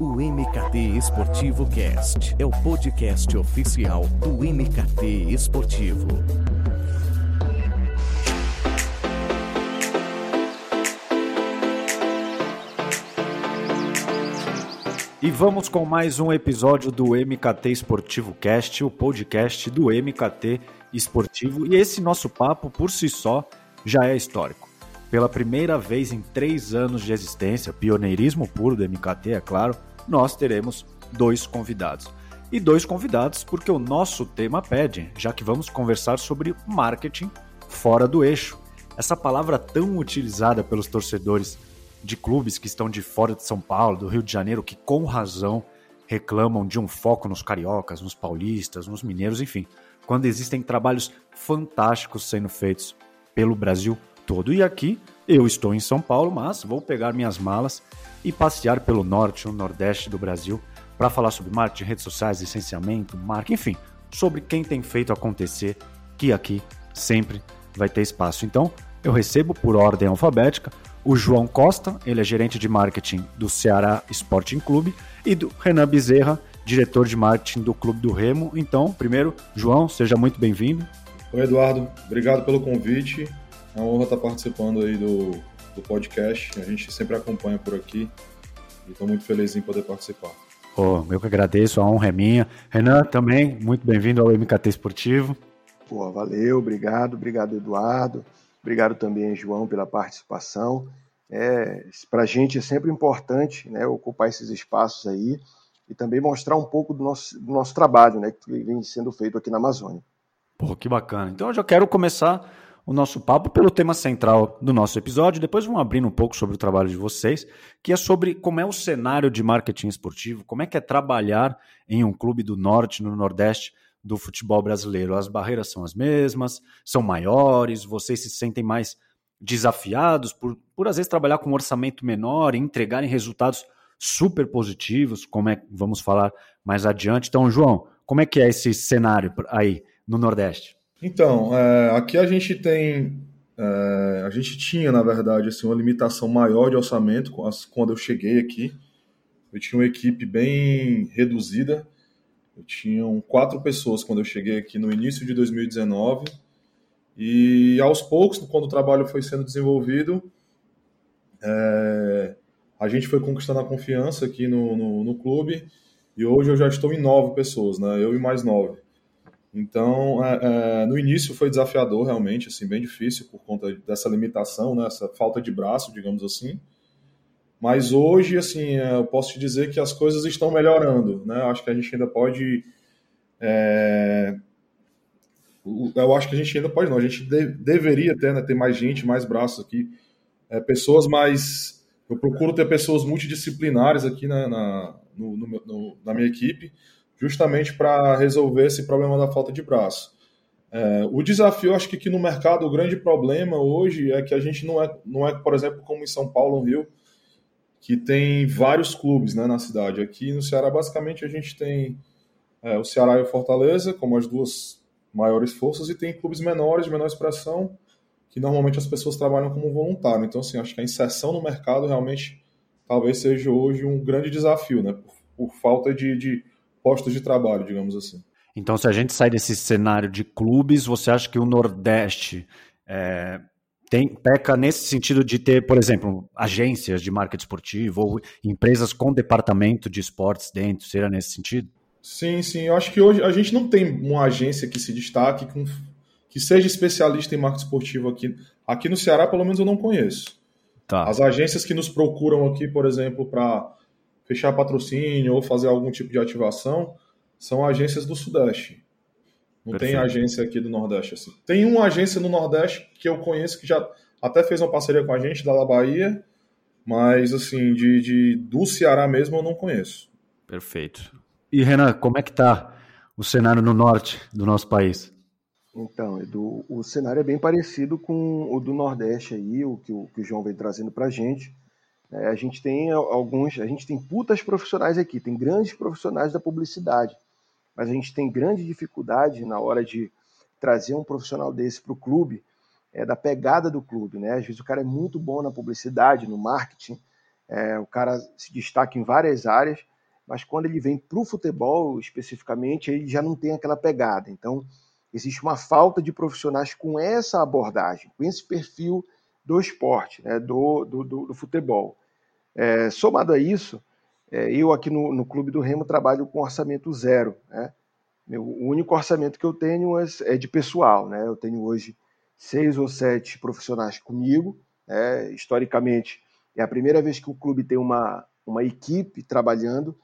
O MKT Esportivo Cast é o podcast oficial do MKT Esportivo. E vamos com mais um episódio do MKT Esportivo Cast, o podcast do MKT Esportivo. E esse nosso papo, por si só, já é histórico. Pela primeira vez em três anos de existência, pioneirismo puro do MKT, é claro, nós teremos dois convidados. E dois convidados porque o nosso tema pede, já que vamos conversar sobre marketing fora do eixo. Essa palavra tão utilizada pelos torcedores de clubes que estão de fora de São Paulo, do Rio de Janeiro, que com razão reclamam de um foco nos cariocas, nos paulistas, nos mineiros, enfim, quando existem trabalhos fantásticos sendo feitos pelo Brasil todo. E aqui eu estou em São Paulo, mas vou pegar minhas malas e passear pelo norte ou nordeste do Brasil para falar sobre marketing, redes sociais, licenciamento, marca, enfim, sobre quem tem feito acontecer, que aqui sempre vai ter espaço. Então, eu recebo por ordem alfabética o João Costa, ele é gerente de marketing do Ceará Sporting Clube, e do Renan Bezerra, diretor de marketing do Clube do Remo. Então, primeiro, João, seja muito bem-vindo. Oi, Eduardo, obrigado pelo convite. É uma honra estar participando aí do, do podcast. A gente sempre acompanha por aqui e estou muito feliz em poder participar. Oh, eu que agradeço, a honra é minha. Renan, também, muito bem-vindo ao MKT Esportivo. Pô, valeu, obrigado, obrigado, Eduardo. Obrigado também, João, pela participação. É, Para a gente é sempre importante né, ocupar esses espaços aí e também mostrar um pouco do nosso, do nosso trabalho né, que vem sendo feito aqui na Amazônia. Pô, que bacana. Então eu já quero começar o nosso papo pelo tema central do nosso episódio. Depois vamos abrir um pouco sobre o trabalho de vocês, que é sobre como é o cenário de marketing esportivo, como é que é trabalhar em um clube do norte, no nordeste do futebol brasileiro. As barreiras são as mesmas, são maiores, vocês se sentem mais desafiados por, por às vezes trabalhar com um orçamento menor e entregarem resultados super positivos, como é vamos falar mais adiante. Então, João, como é que é esse cenário aí no Nordeste? Então, é, aqui a gente tem. É, a gente tinha, na verdade, assim, uma limitação maior de orçamento quando eu cheguei aqui. Eu tinha uma equipe bem reduzida. Eu tinha quatro pessoas quando eu cheguei aqui no início de 2019. E aos poucos, quando o trabalho foi sendo desenvolvido, é, a gente foi conquistando a confiança aqui no, no, no, clube. E hoje eu já estou em nove pessoas, né? Eu e mais nove. Então, é, é, no início foi desafiador, realmente, assim, bem difícil por conta dessa limitação, né, essa falta de braço, digamos assim. Mas hoje, assim, é, eu posso te dizer que as coisas estão melhorando, né? Acho que a gente ainda pode. É... Eu acho que a gente ainda pode, não. A gente de, deveria ter, né, ter mais gente, mais braços aqui, é, pessoas mais. Eu procuro ter pessoas multidisciplinares aqui na, na, no, no, na minha equipe justamente para resolver esse problema da falta de braço. É, o desafio, acho que aqui no mercado, o grande problema hoje é que a gente não é, não é, por exemplo, como em São Paulo, no Rio, que tem vários clubes né, na cidade. Aqui no Ceará, basicamente, a gente tem é, o Ceará e o Fortaleza como as duas maiores forças, e tem clubes menores, de menor expressão, que normalmente as pessoas trabalham como voluntário. Então, assim, acho que a inserção no mercado realmente talvez seja hoje um grande desafio, né, por, por falta de, de postos de trabalho, digamos assim. Então, se a gente sai desse cenário de clubes, você acha que o Nordeste é, tem, peca nesse sentido de ter, por exemplo, agências de marketing esportivo ou empresas com departamento de esportes dentro, seria nesse sentido? Sim, sim. Eu acho que hoje a gente não tem uma agência que se destaque, com, que seja especialista em marketing esportivo aqui. Aqui no Ceará, pelo menos, eu não conheço. Tá. As agências que nos procuram aqui, por exemplo, para fechar patrocínio ou fazer algum tipo de ativação são agências do Sudeste. Não Perfeito. tem agência aqui do Nordeste assim. Tem uma agência no Nordeste que eu conheço que já até fez uma parceria com a gente da La Bahia, mas assim, de, de do Ceará mesmo eu não conheço. Perfeito. E Renan, como é que tá o cenário no norte do nosso país? Então, Edu, o cenário é bem parecido com o do Nordeste aí, o que o, que o João vem trazendo para a gente. É, a gente tem alguns, a gente tem putas profissionais aqui, tem grandes profissionais da publicidade, mas a gente tem grande dificuldade na hora de trazer um profissional desse para o clube, é, da pegada do clube, né? Às vezes o cara é muito bom na publicidade, no marketing, é, o cara se destaca em várias áreas, mas quando ele vem para o futebol especificamente, ele já não tem aquela pegada. Então, existe uma falta de profissionais com essa abordagem, com esse perfil do esporte, né, do, do, do, do futebol. É, somado a isso, é, eu aqui no, no, Clube do Remo trabalho com orçamento zero. Né? Meu, o único orçamento que eu tenho é, é de pessoal. Né? Eu tenho hoje seis ou sete profissionais comigo. Né? Historicamente, é a primeira vez que o clube tem uma, uma equipe trabalhando.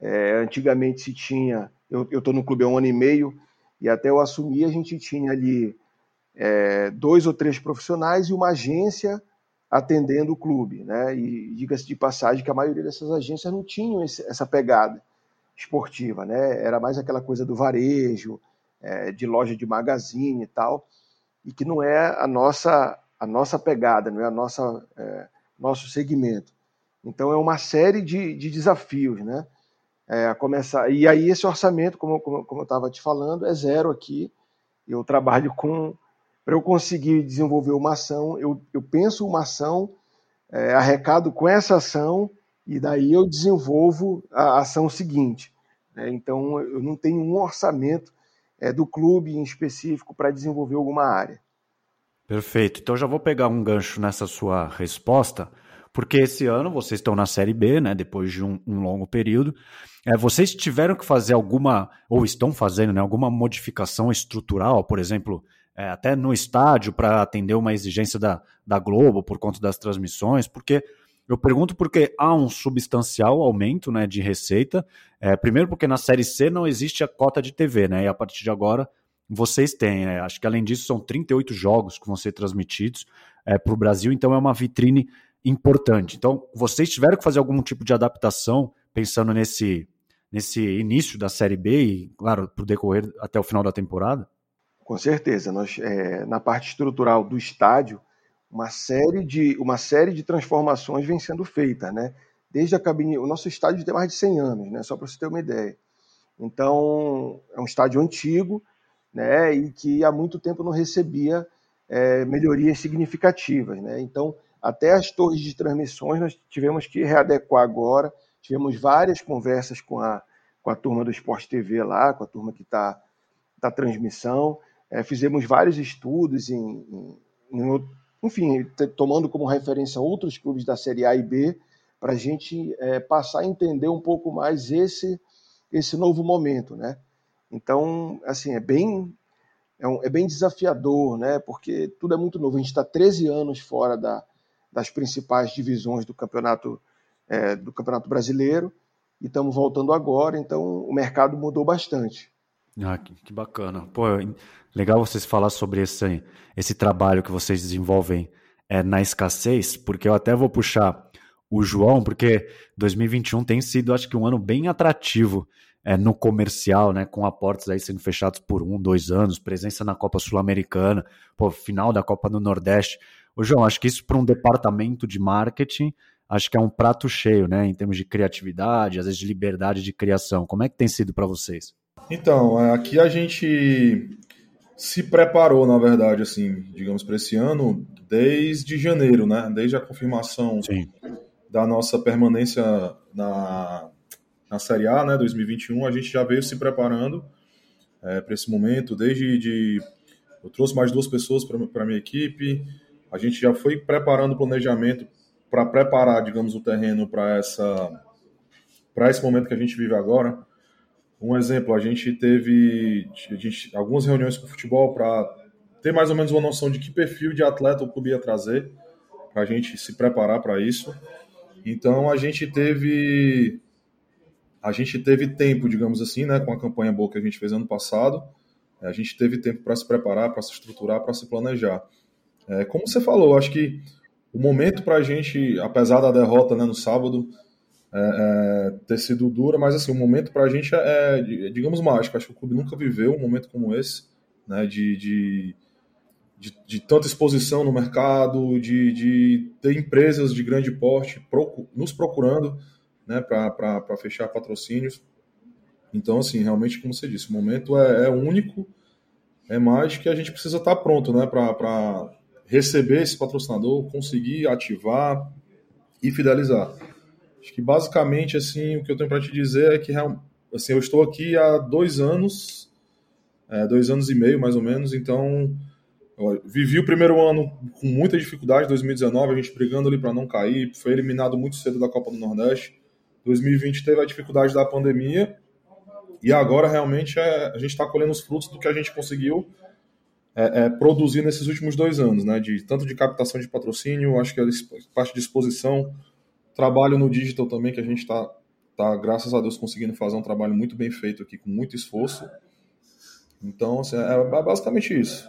É, antigamente se tinha, eu estou no clube há um ano e meio, e até eu assumir a gente tinha ali é, dois ou três profissionais e uma agência atendendo o clube. Né? E diga-se de passagem que a maioria dessas agências não tinham esse, essa pegada esportiva, né? era mais aquela coisa do varejo, é, de loja de magazine e tal, e que não é a nossa, a nossa pegada, não é a nossa é, nosso segmento. Então é uma série de, de desafios, né? É, começar e aí esse orçamento, como, como, como eu estava te falando, é zero aqui. Eu trabalho com para eu conseguir desenvolver uma ação, eu, eu penso uma ação, é, arrecado com essa ação e daí eu desenvolvo a ação seguinte. Né? Então eu não tenho um orçamento é, do clube em específico para desenvolver alguma área. Perfeito. Então já vou pegar um gancho nessa sua resposta, porque esse ano vocês estão na Série B, né? Depois de um, um longo período. É, vocês tiveram que fazer alguma, ou estão fazendo, né, alguma modificação estrutural, por exemplo, é, até no estádio, para atender uma exigência da, da Globo por conta das transmissões, porque eu pergunto porque há um substancial aumento né, de receita. É, primeiro, porque na Série C não existe a cota de TV, né? E a partir de agora vocês têm. Né? Acho que além disso são 38 jogos que vão ser transmitidos é, para o Brasil, então é uma vitrine importante. Então, vocês tiveram que fazer algum tipo de adaptação pensando nesse, nesse início da Série B e, claro, para o decorrer até o final da temporada? Com certeza. Nós, é, na parte estrutural do estádio, uma série de, uma série de transformações vem sendo feita, né? Desde a cabine, o nosso estádio tem mais de 100 anos, né? Só para você ter uma ideia. Então, é um estádio antigo, né, e que há muito tempo não recebia é, melhorias significativas. Né? Então, até as torres de transmissões nós tivemos que readequar agora, tivemos várias conversas com a, com a turma do Esporte TV lá, com a turma que está da transmissão, é, fizemos vários estudos, em, em, em, enfim, tomando como referência outros clubes da Série A e B, para a gente é, passar a entender um pouco mais esse, esse novo momento, né? Então, assim, é bem, é, um, é bem desafiador, né? Porque tudo é muito novo. A gente está 13 anos fora da, das principais divisões do campeonato, é, do campeonato brasileiro e estamos voltando agora, então o mercado mudou bastante. Ah, que, bacana. Pô, legal vocês falar sobre esse, esse trabalho que vocês desenvolvem é, na escassez, porque eu até vou puxar o João, porque 2021 tem sido, acho que, um ano bem atrativo é, no comercial, né, com aportes aí sendo fechados por um, dois anos, presença na Copa Sul-Americana, final da Copa do Nordeste. Ô, João, acho que isso para um departamento de marketing, acho que é um prato cheio, né, em termos de criatividade, às vezes de liberdade de criação. Como é que tem sido para vocês? Então, é, aqui a gente se preparou, na verdade, assim, digamos, para esse ano, desde janeiro, né? Desde a confirmação Sim. da nossa permanência na, na Série A, né, 2021, a gente já veio se preparando é, para esse momento, desde de, eu trouxe mais duas pessoas para a minha equipe, a gente já foi preparando o planejamento para preparar, digamos, o terreno para essa para esse momento que a gente vive agora. Um exemplo, a gente teve a gente, algumas reuniões com o futebol para ter mais ou menos uma noção de que perfil de atleta o clube ia trazer, para a gente se preparar para isso. Então a gente teve a gente teve tempo, digamos assim, né, com a campanha boa que a gente fez ano passado, a gente teve tempo para se preparar, para se estruturar, para se planejar. É, como você falou, acho que o momento para a gente, apesar da derrota né, no sábado, é, é, ter sido dura, mas assim, o momento para a gente é, é, digamos, mágico. Acho que o clube nunca viveu um momento como esse, né, de, de, de, de tanta exposição no mercado, de, de ter empresas de grande porte nos procurando né, para fechar patrocínios. Então, assim, realmente, como você disse, o momento é, é único, é mais que a gente precisa estar tá pronto né, para receber esse patrocinador, conseguir ativar e fidelizar. Acho que basicamente assim o que eu tenho para te dizer é que assim, eu estou aqui há dois anos, é, dois anos e meio mais ou menos, então vivi o primeiro ano com muita dificuldade, 2019, a gente brigando ali para não cair, foi eliminado muito cedo da Copa do Nordeste. 2020 teve a dificuldade da pandemia e agora realmente é, a gente está colhendo os frutos do que a gente conseguiu é, é, produzir nesses últimos dois anos, né? De tanto de captação de patrocínio, acho que a parte de exposição, trabalho no digital também que a gente está tá, graças a Deus conseguindo fazer um trabalho muito bem feito aqui com muito esforço. Então, assim, é, é basicamente isso.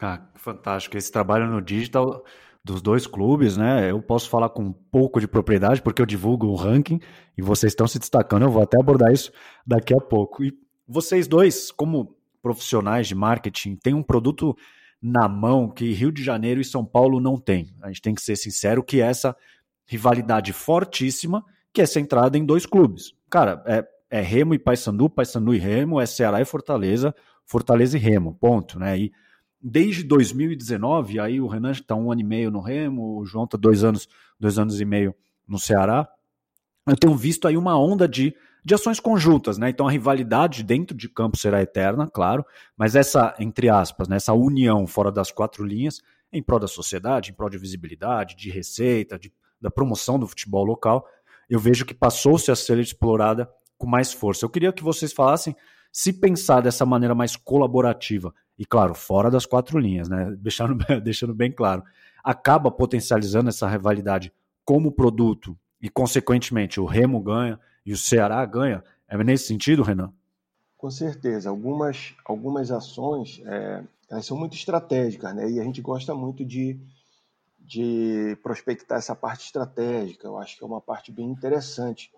Ah, fantástico. Esse trabalho no digital dos dois clubes, né? Eu posso falar com um pouco de propriedade, porque eu divulgo o ranking e vocês estão se destacando. Eu vou até abordar isso daqui a pouco. E vocês dois, como profissionais de marketing, têm um produto na mão que Rio de Janeiro e São Paulo não têm. A gente tem que ser sincero que essa rivalidade fortíssima que é centrada em dois clubes. Cara, é, é Remo e Paysandu, Paysandu e Remo, é Ceará e Fortaleza, Fortaleza e Remo, ponto, né? E desde 2019, aí o Renan está um ano e meio no Remo, o João está dois anos, dois anos e meio no Ceará. Eu tenho visto aí uma onda de, de ações conjuntas, né? Então a rivalidade dentro de campo será eterna, claro, mas essa, entre aspas, né, essa união fora das quatro linhas, em prol da sociedade, em prol de visibilidade, de receita, de, da promoção do futebol local, eu vejo que passou-se a ser explorada com mais força. Eu queria que vocês falassem se pensar dessa maneira mais colaborativa, e claro, fora das quatro linhas, né? Deixando, deixando bem claro, acaba potencializando essa rivalidade como produto e, consequentemente, o Remo ganha e o Ceará ganha. É nesse sentido, Renan? Com certeza. Algumas, algumas ações é, elas são muito estratégicas, né? E a gente gosta muito de, de prospectar essa parte estratégica. Eu acho que é uma parte bem interessante.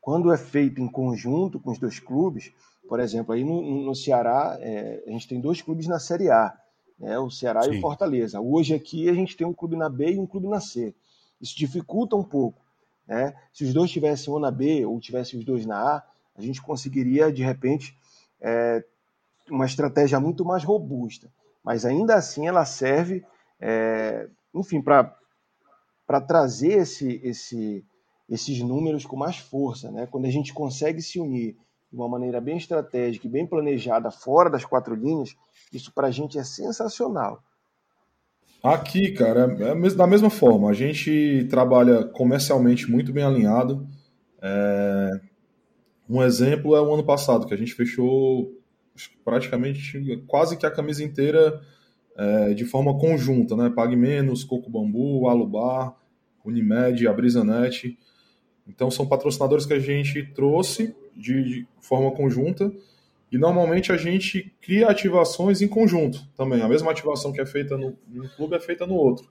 Quando é feito em conjunto com os dois clubes, por exemplo, aí no, no Ceará, é, a gente tem dois clubes na Série A, né, o Ceará Sim. e o Fortaleza. Hoje aqui a gente tem um clube na B e um clube na C. Isso dificulta um pouco. Né? Se os dois tivessem um na B ou tivessem os dois na A, a gente conseguiria, de repente, é, uma estratégia muito mais robusta. Mas ainda assim ela serve, é, enfim, para trazer esse, esse, esses números com mais força. Né? Quando a gente consegue se unir de uma maneira bem estratégica e bem planejada fora das quatro linhas, isso para a gente é sensacional. Aqui, cara, é da mesma forma. A gente trabalha comercialmente muito bem alinhado. É... Um exemplo é o ano passado, que a gente fechou praticamente quase que a camisa inteira é, de forma conjunta, né? Pague Menos, Coco Bambu, Alubar, Unimed, a Brisanet. Então são patrocinadores que a gente trouxe de, de forma conjunta e normalmente a gente cria ativações em conjunto também. A mesma ativação que é feita no, clube é feita no outro.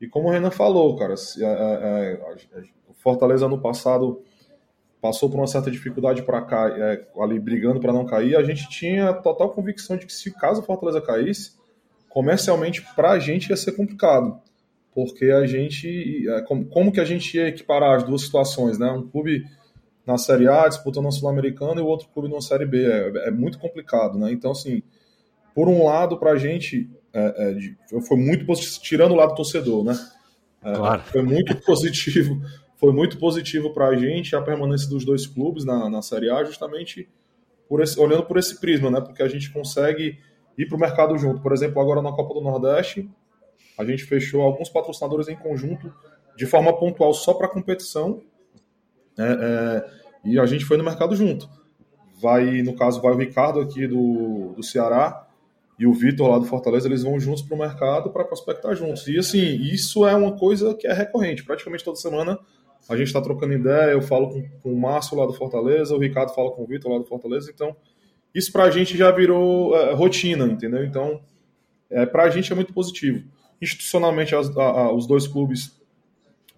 E como o Renan falou, cara, se, é, é, é, o Fortaleza no passado passou por uma certa dificuldade para é, ali brigando para não cair, a gente tinha total convicção de que se caso o Fortaleza caísse, comercialmente para a gente ia ser complicado, porque a gente, é, como, como que a gente ia equiparar as duas situações, né? Um clube na Série A, disputando a Sul-Americana, e o outro clube na Série B. É, é, muito complicado, né? Então, assim, por um lado, para a gente, é, é, foi muito positivo, tirando o lado torcedor, né? É, claro. Foi muito positivo, foi muito positivo para a gente a permanência dos dois clubes na, na Série A, justamente por esse, olhando por esse prisma, né? Porque a gente consegue ir para o mercado junto. Por exemplo, agora na Copa do Nordeste, a gente fechou alguns patrocinadores em conjunto de forma pontual só para competição. É, é, e a gente foi no mercado junto. Vai, no caso, vai o Ricardo aqui do, do Ceará e o Vitor lá do Fortaleza, eles vão juntos para o mercado para prospectar juntos. E assim, isso é uma coisa que é recorrente. Praticamente toda semana a gente está trocando ideia, eu falo com, com, o Márcio lá do Fortaleza, o Ricardo fala com o Vitor lá do Fortaleza, então isso para a gente já virou é, rotina, entendeu? Então, é, para a gente é muito positivo. Institucionalmente, as, a, a, os dois clubes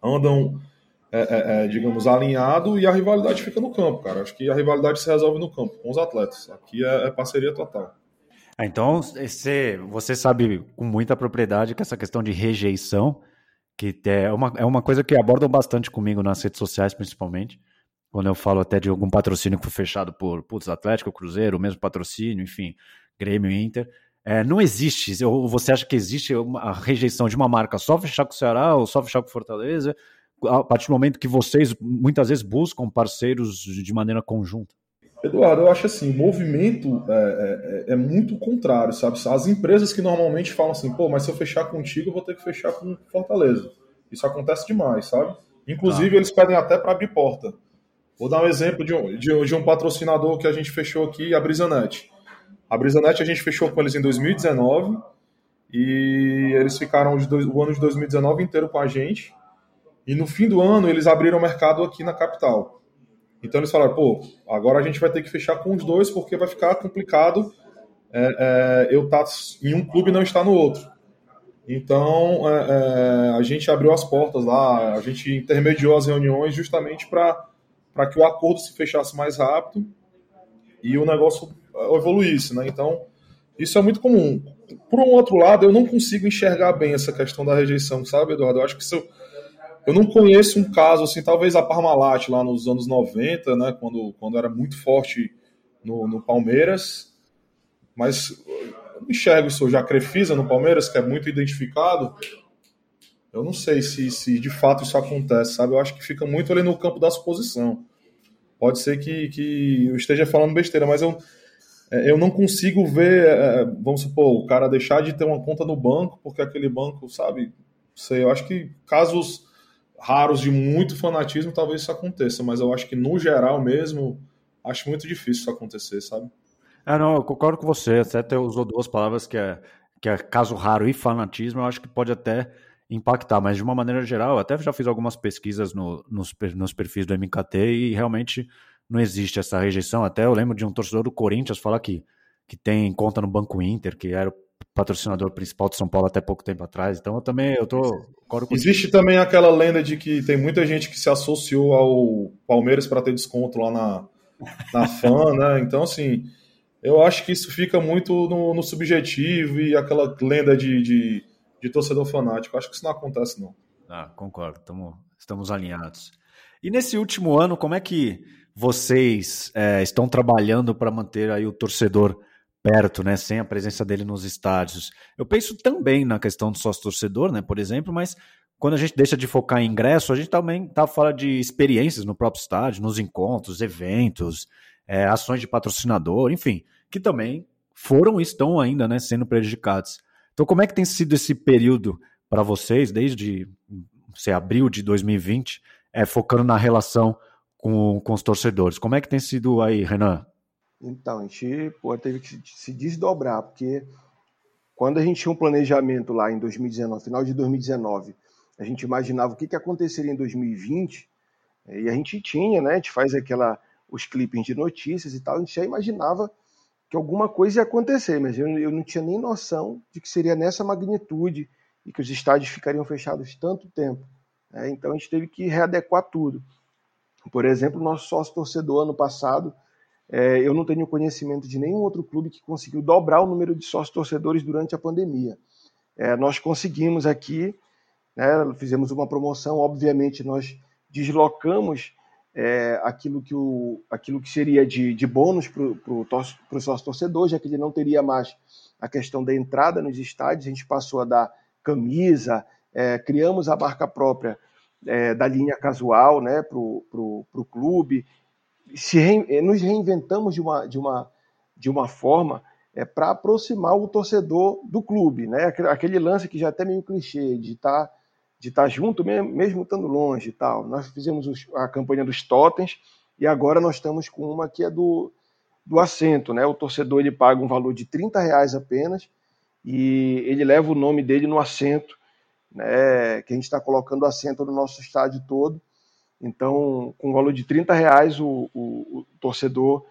andam é, digamos, alinhado e a rivalidade fica no campo, cara. Acho que a rivalidade se resolve no campo, com os atletas. Aqui é, é parceria total. É, então, você, você sabe com muita propriedade que essa questão de rejeição, que é uma, é uma coisa que abordam bastante comigo nas redes sociais, principalmente, quando eu falo até de algum patrocínio que foi fechado por putz, Atlético, Cruzeiro, o mesmo patrocínio, enfim, Grêmio Inter. É, não existe, ou você acha que existe a rejeição de uma marca só fechar com o Ceará ou só fechar com o Fortaleza? a partir do momento que vocês muitas vezes buscam parceiros de maneira conjunta? Eduardo, eu acho assim, o movimento é, é, é, muito contrário, sabe? As empresas que normalmente falam assim, pô, mas se eu fechar contigo, eu vou ter que fechar com Fortaleza. Isso acontece demais, sabe? Inclusive, tá. eles pedem até para abrir porta. Vou dar um exemplo de um, de, de um patrocinador que a gente fechou aqui, a Brisanet. A Brisanet a gente fechou com eles em 2019 e eles ficaram dois, o ano de 2019 inteiro com a gente. E no fim do ano, eles abriram o mercado aqui na capital. Então eles falaram, pô, agora a gente vai ter que fechar com os dois porque vai ficar complicado é, é, eu estar tá em um clube e não estar no outro. Então é, é, a gente abriu as portas lá, a gente intermediou as reuniões justamente para que o acordo se fechasse mais rápido e o negócio evoluísse, né? Então isso é muito comum. Por um outro lado, eu não consigo enxergar bem essa questão da rejeição, sabe, Eduardo? Eu acho que isso eu não conheço um caso assim, talvez a Parmalat lá nos anos 90, né, quando, quando era muito forte no, no Palmeiras, mas eu não enxergo isso hoje. A Crefisa no Palmeiras, que é muito identificado, eu não sei se, se de fato isso acontece, sabe? Eu acho que fica muito ali no campo da suposição. Pode ser que, que eu esteja falando besteira, mas eu, é, eu não consigo ver, é, vamos supor, o cara deixar de ter uma conta no banco, porque aquele banco, sabe? Sei, eu acho que casos raros de muito fanatismo, talvez isso aconteça, mas eu acho que no geral mesmo, acho muito difícil isso acontecer, sabe? É, não, eu concordo com você, até usou duas palavras que é, que é caso raro e fanatismo, eu acho que pode até impactar, mas de uma maneira geral, até já fiz algumas pesquisas no, nos, nos perfis do MKT e realmente não existe essa rejeição, até eu lembro de um torcedor do Corinthians falar que, que tem conta no Banco Inter, que era patrocinador principal de São Paulo até pouco tempo atrás. Então eu também eu tô Existe também aquela lenda de que tem muita gente que se associou ao Palmeiras para ter desconto lá na na fã, né? Então assim, eu acho que isso fica muito no, no subjetivo e aquela lenda de, de, de, torcedor fanático. Acho que isso não acontece não. Ah, concordo. Tamo, estamos alinhados. E nesse último ano, como é que vocês é, estão trabalhando para manter aí o torcedor perto, né, sem a presença dele nos estádios. Eu penso também na questão do sócio-torcedor, né, por exemplo, mas quando a gente deixa de focar em ingresso, a gente também está falando de experiências no próprio estádio, nos encontros, eventos, é, ações de patrocinador, enfim, que também foram e estão ainda né, sendo prejudicados. Então, como é que tem sido esse período para vocês, desde se abril de 2020, é, focando na relação com, com os torcedores? Como é que tem sido aí, Renan? Então, a gente pô, teve que se desdobrar, porque quando a gente tinha um planejamento lá em 2019, final de 2019, a gente imaginava o que, que aconteceria em 2020, e a gente tinha, né? A gente faz aquela, os clipes de notícias e tal, a gente já imaginava que alguma coisa ia acontecer, mas eu, eu não tinha nem noção de que seria nessa magnitude e que os estádios ficariam fechados tanto tempo. Né? Então a gente teve que readequar tudo. Por exemplo, nosso sócio torcedor ano passado é, eu não tenho conhecimento de nenhum outro clube que conseguiu dobrar o número de sócios torcedores durante a pandemia. É, nós conseguimos aqui, né, fizemos uma promoção, obviamente nós deslocamos é, aquilo, que o, aquilo que seria de, de bônus para o sócio torcedor, já que ele não teria mais a questão da entrada nos estádios, a gente passou a dar camisa, é, criamos a marca própria é, da linha casual né, para o clube, se re, eh, nos reinventamos de uma, de uma, de uma forma é, para aproximar o torcedor do clube, né? Aquele lance que já é até meio clichê de estar tá, de estar junto mesmo, mesmo estando longe e tal. Nós fizemos os, a campanha dos totens e agora nós estamos com uma que é do, do assento, né? O torcedor ele paga um valor de 30 reais apenas e ele leva o nome dele no assento, né? Que a gente está colocando assento no nosso estádio todo então, com o valor de 30 reais, o, o, o torcedor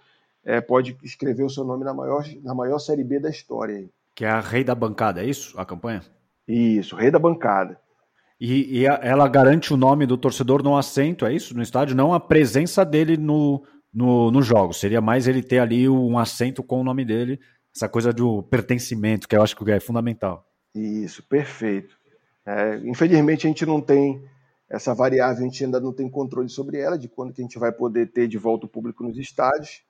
é, pode escrever o seu nome na maior, na maior Série B da história. Que é a Rei da Bancada, é isso a campanha? Isso, Rei da Bancada. E, e ela garante o nome do torcedor no assento, é isso? No estádio, não a presença dele no, no, no jogo. Seria mais ele ter ali um assento com o nome dele, essa coisa do pertencimento, que eu acho que é fundamental. Isso, perfeito. É, infelizmente a gente não tem essa variável a gente ainda não tem controle sobre ela, de quando que a gente vai poder ter de volta o público nos estádios.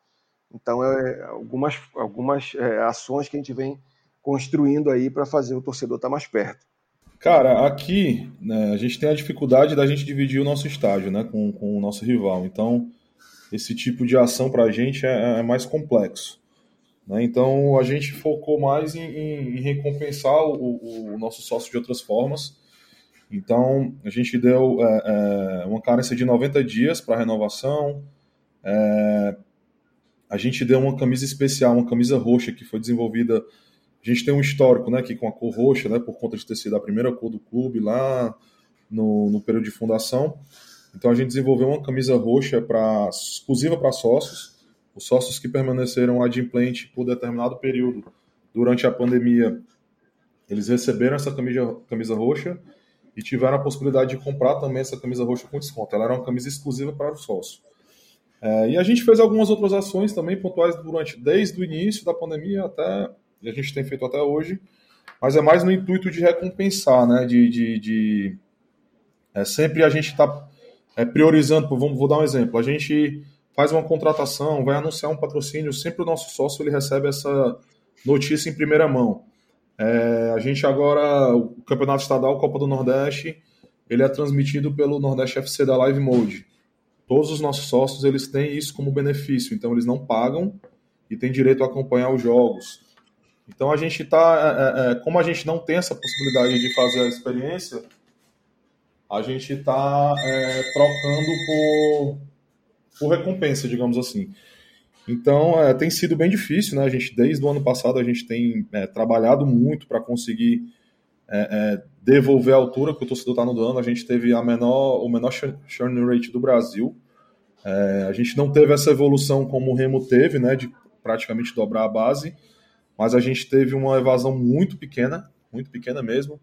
Então, é, algumas, algumas é, ações que a gente vem construindo aí para fazer o torcedor estar tá mais perto. Cara, aqui né, a gente tem a dificuldade da gente dividir o nosso estádio né, com, com o nosso rival. Então, esse tipo de ação para a gente é, é, mais complexo. Né? Então, a gente focou mais em, em, em recompensar o, o, nosso sócio de outras formas. Então, a gente deu é, é, uma carência de 90 dias para renovação. É, a gente deu uma camisa especial, uma camisa roxa que foi desenvolvida a gente tem um histórico, né, aqui com a cor roxa, né, por conta de ter sido a primeira cor do clube lá no, no período de fundação. Então a gente desenvolveu uma camisa roxa para exclusiva para sócios, os sócios que permaneceram adimplente por determinado período durante a pandemia, eles receberam essa camisa, camisa roxa e tiveram a possibilidade de comprar também essa camisa roxa com desconto. Ela era uma camisa exclusiva para o sócio. É, e a gente fez algumas outras ações também pontuais durante desde o início da pandemia até a gente tem feito até hoje, mas é mais no intuito de recompensar, né? De, de, de é, sempre a gente está é, priorizando. Vamos, vou dar um exemplo. A gente faz uma contratação, vai anunciar um patrocínio, sempre o nosso sócio ele recebe essa notícia em primeira mão. É, a gente agora, o Campeonato Estadual Copa do Nordeste, ele é transmitido pelo Nordeste FC da Live Mode. Todos os nossos sócios eles têm isso como benefício, então eles não pagam e têm direito a acompanhar os jogos. Então a gente está, é, é, é, como a gente não tem essa possibilidade de fazer a experiência, a gente está é, trocando por, por recompensa, digamos assim. Então é, tem sido bem difícil, né? A gente desde o ano passado a gente tem é, trabalhado muito para conseguir devolver a altura que o torcedor está no dando. A gente teve a menor, o menor churn rate do Brasil. a gente não teve essa evolução como o Remo teve, né? De praticamente dobrar a base mas a gente teve uma evasão muito pequena, muito pequena mesmo.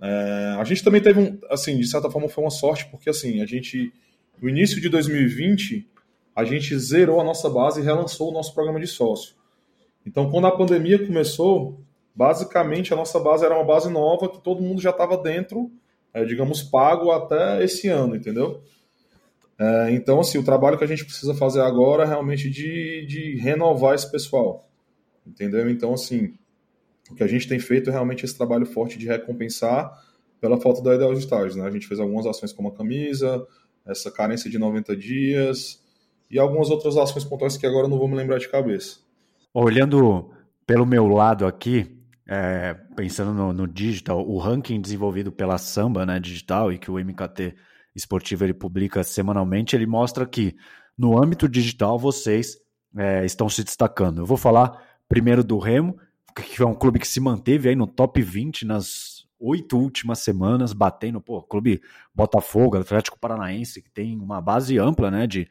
É, a gente também teve um, assim, de certa forma foi uma sorte, porque assim, a gente, no início de 2020, a gente zerou a nossa base e relançou o nosso programa de sócio. Então, quando a pandemia começou, basicamente a nossa base era uma base nova que todo mundo já estava dentro, é, digamos, pago até esse ano, entendeu? É, então, assim, o trabalho que a gente precisa fazer agora é realmente de, de renovar esse pessoal entendeu? Então, assim, o que a gente tem feito é realmente esse trabalho forte de recompensar pela falta da ideal de estágios, né? A gente fez algumas ações como a camisa, essa carência de 90 dias e algumas outras ações pontuais que agora não vou me lembrar de cabeça. Olhando pelo meu lado aqui, é, pensando no, no, digital, o ranking desenvolvido pela Samba, né, digital, e que o MKT esportivo ele publica semanalmente, ele mostra que no âmbito digital vocês é, estão se destacando. Eu vou falar primeiro do Remo, que é um clube que se manteve aí no top 20 nas oito últimas semanas, batendo, pô, clube Botafogo, Atlético Paranaense, que tem uma base ampla, né, de,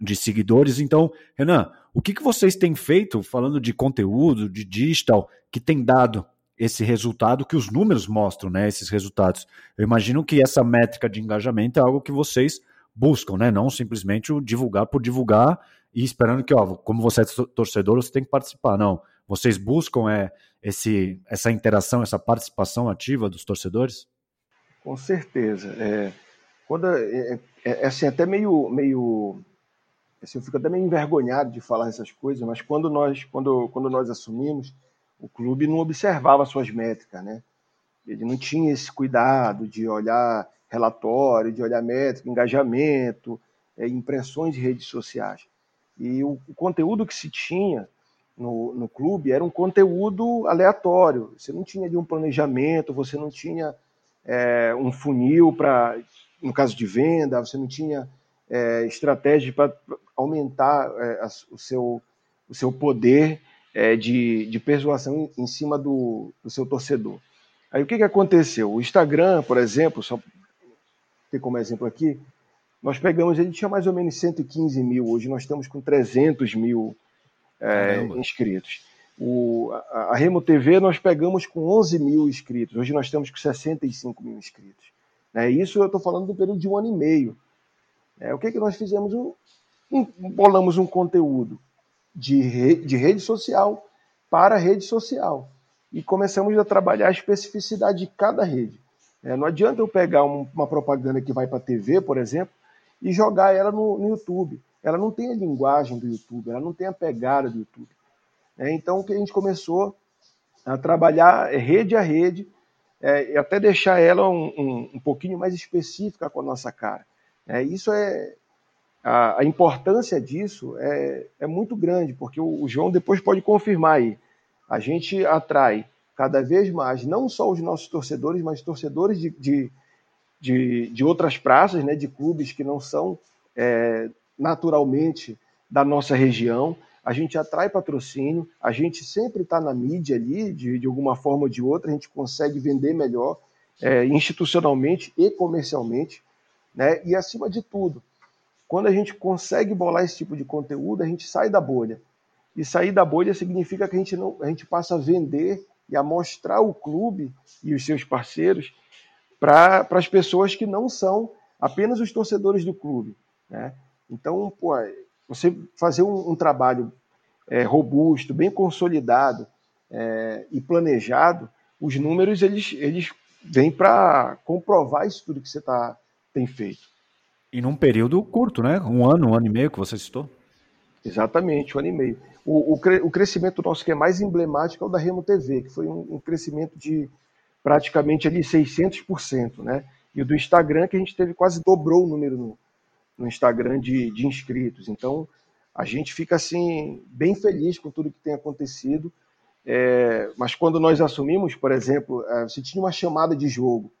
de seguidores. Então, Renan, o que, que vocês têm feito, falando de conteúdo, de digital, que tem dado esse resultado que os números mostram, né, esses resultados? Eu imagino que essa métrica de engajamento é algo que vocês buscam, né, não simplesmente o divulgar por divulgar e esperando que, ó, como você é torcedor, você tem que participar. Não. Vocês buscam é, esse, essa interação, essa participação ativa dos torcedores? Com certeza. É, quando, é, é, é assim, até meio, meio assim, eu fico até meio envergonhado de falar essas coisas, mas quando nós, quando, quando nós assumimos, o clube não observava suas métricas, né? Ele não tinha esse cuidado de olhar relatório, de olhar métrica, engajamento, é, impressões de redes sociais. E o, o conteúdo que se tinha no, no, clube era um conteúdo aleatório. Você não tinha de um planejamento, você não tinha é, um funil para, no caso de venda, você não tinha é, estratégia para aumentar é, a, o, seu, o seu poder é, de, de persuasão em, em cima do, do, seu torcedor. Aí o que, que aconteceu? O Instagram, por exemplo, só ter como exemplo aqui, nós pegamos, ele tinha mais ou menos 115 mil, hoje nós estamos com 300 mil é, inscritos. O, a, a, Remo TV nós pegamos com 11 mil inscritos, hoje nós estamos com 65 mil inscritos. É, isso eu estou falando do período de um ano e meio. É, o que, que nós fizemos? Um, um, bolamos um conteúdo de, re, de rede social para rede social e começamos a trabalhar a especificidade de cada rede. É, não adianta eu pegar um, uma propaganda que vai para a TV, por exemplo, e jogar ela no, no, YouTube. Ela não tem a linguagem do YouTube, ela não tem a pegada do YouTube. É, então, que a gente começou a trabalhar é rede a rede, é, e até deixar ela um, um, um, pouquinho mais específica com a nossa cara. É, isso é a, a, importância disso é, é muito grande, porque o, o, João depois pode confirmar aí. A gente atrai cada vez mais não só os nossos torcedores, mas torcedores de, de, de, de outras praças, né, de clubes que não são é, naturalmente da nossa região a gente atrai patrocínio, a gente sempre está na mídia ali, de, de alguma forma ou de outra, a gente consegue vender melhor é, institucionalmente e comercialmente, né? E acima de tudo, quando a gente consegue bolar esse tipo de conteúdo, a gente sai da bolha. E sair da bolha significa que a gente, não, a gente passa a vender e a mostrar o clube e os seus parceiros para as pessoas que não são apenas os torcedores do clube. Né? Então, pô, você fazer um, um trabalho é, robusto, bem consolidado é, e planejado, os números eles, eles vêm para comprovar isso tudo que você tá, tem feito. E num período curto, né? Um ano, um ano e meio que você citou? Exatamente, um ano e meio. O, o, o crescimento nosso que é mais emblemático é o da Remo TV, que foi um, um crescimento de praticamente ali 600%, né? E o do Instagram, que a gente teve quase dobrou o número no, no Instagram de, de inscritos. Então, a gente fica assim bem feliz com tudo que tem acontecido. É, mas quando nós assumimos, por exemplo, é, você tinha uma chamada de jogo.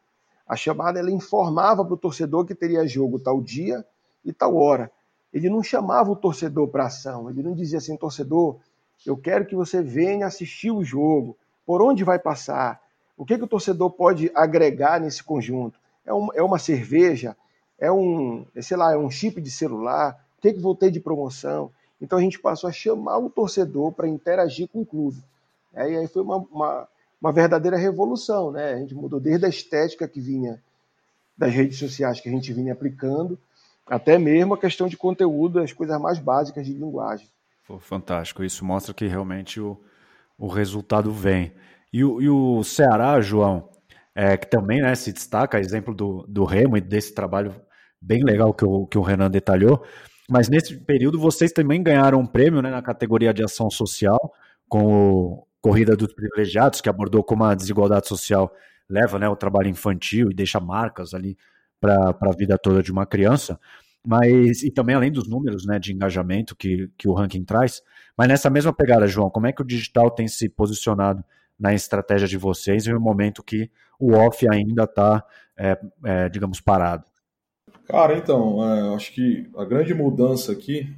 A chamada ela informava para o torcedor que teria jogo tal dia e tal hora. Ele não chamava o torcedor para ação. Ele não dizia assim, torcedor, eu quero que você venha assistir o jogo. Por onde vai passar? O que, que o torcedor pode agregar nesse conjunto? É, um, é uma cerveja? é um, sei lá, é um chip de celular, o que, que vou ter de promoção? Então a gente passou a chamar o torcedor para interagir com o clube. É, e aí foi uma, uma, uma, verdadeira revolução, né? A gente mudou desde a estética que vinha das redes sociais que a gente vinha aplicando, até mesmo a questão de conteúdo, as coisas mais básicas de linguagem. Pô, fantástico, isso mostra que realmente o, o resultado vem. E o, e o Ceará, João, é, que também né, se destaca, exemplo do, do Remo e desse trabalho bem legal que o, que o Renan detalhou. Mas nesse período vocês também ganharam um prêmio né, na categoria de ação social, com o Corrida dos Privilegiados, que abordou como a desigualdade social leva né, o trabalho infantil e deixa marcas ali para a vida toda de uma criança. Mas, e também além dos números né, de engajamento que, que o ranking traz. Mas nessa mesma pegada, João, como é que o digital tem se posicionado na estratégia de vocês em um momento que o off ainda está, é, é, digamos, parado? Cara, então, é, acho que a grande mudança aqui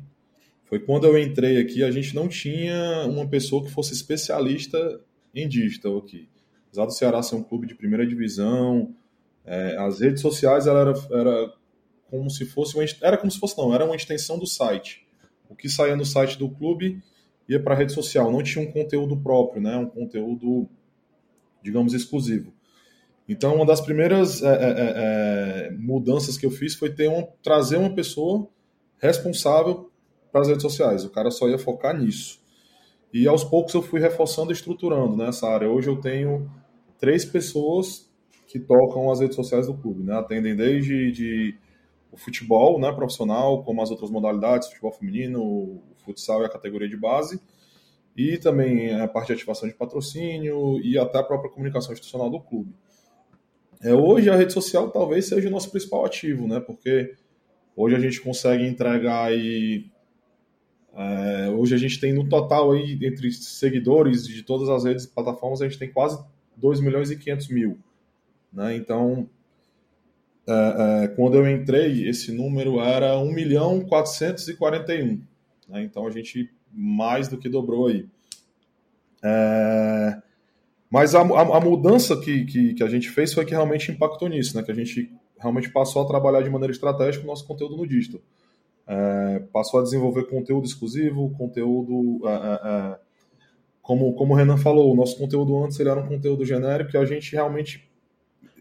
foi quando eu entrei aqui, a gente não tinha uma pessoa que fosse especialista em digital aqui. Apesar do Ceará ser um clube de primeira divisão, é, as redes sociais ela era, era como se fosse uma, era como se fosse não, era uma extensão do site. O que saía no site do clube ia para a rede social, não tinha um conteúdo próprio, né? Um conteúdo, digamos, exclusivo. Então, uma das primeiras é, é, é, é, mudanças que eu fiz foi ter um, trazer uma pessoa responsável para as redes sociais. O cara só ia focar nisso. E aos poucos eu fui reforçando e estruturando nessa área. Hoje eu tenho três pessoas que tocam as redes sociais do clube, né? Atendem desde de o futebol, né, profissional, como as outras modalidades, futebol feminino, futsal e a categoria de base, e também a parte de ativação de patrocínio e até a própria comunicação institucional do clube. É, hoje a rede social talvez seja o nosso principal ativo, né? Porque hoje a gente consegue entregar aí. É, hoje a gente tem no total aí, entre seguidores de todas as redes e plataformas, a gente tem quase 2 milhões e 500 mil. Né? Então, é, é, quando eu entrei, esse número era 1 milhão 441. Né? Então a gente mais do que dobrou aí. É, mas a, a, a mudança que, que, que, a gente fez foi que realmente impactou nisso, né? Que a gente realmente passou a trabalhar de maneira estratégica o nosso conteúdo no digital. É, passou a desenvolver conteúdo exclusivo, conteúdo. É, é, é, como, como o Renan falou, o nosso conteúdo antes ele era um conteúdo genérico e a gente realmente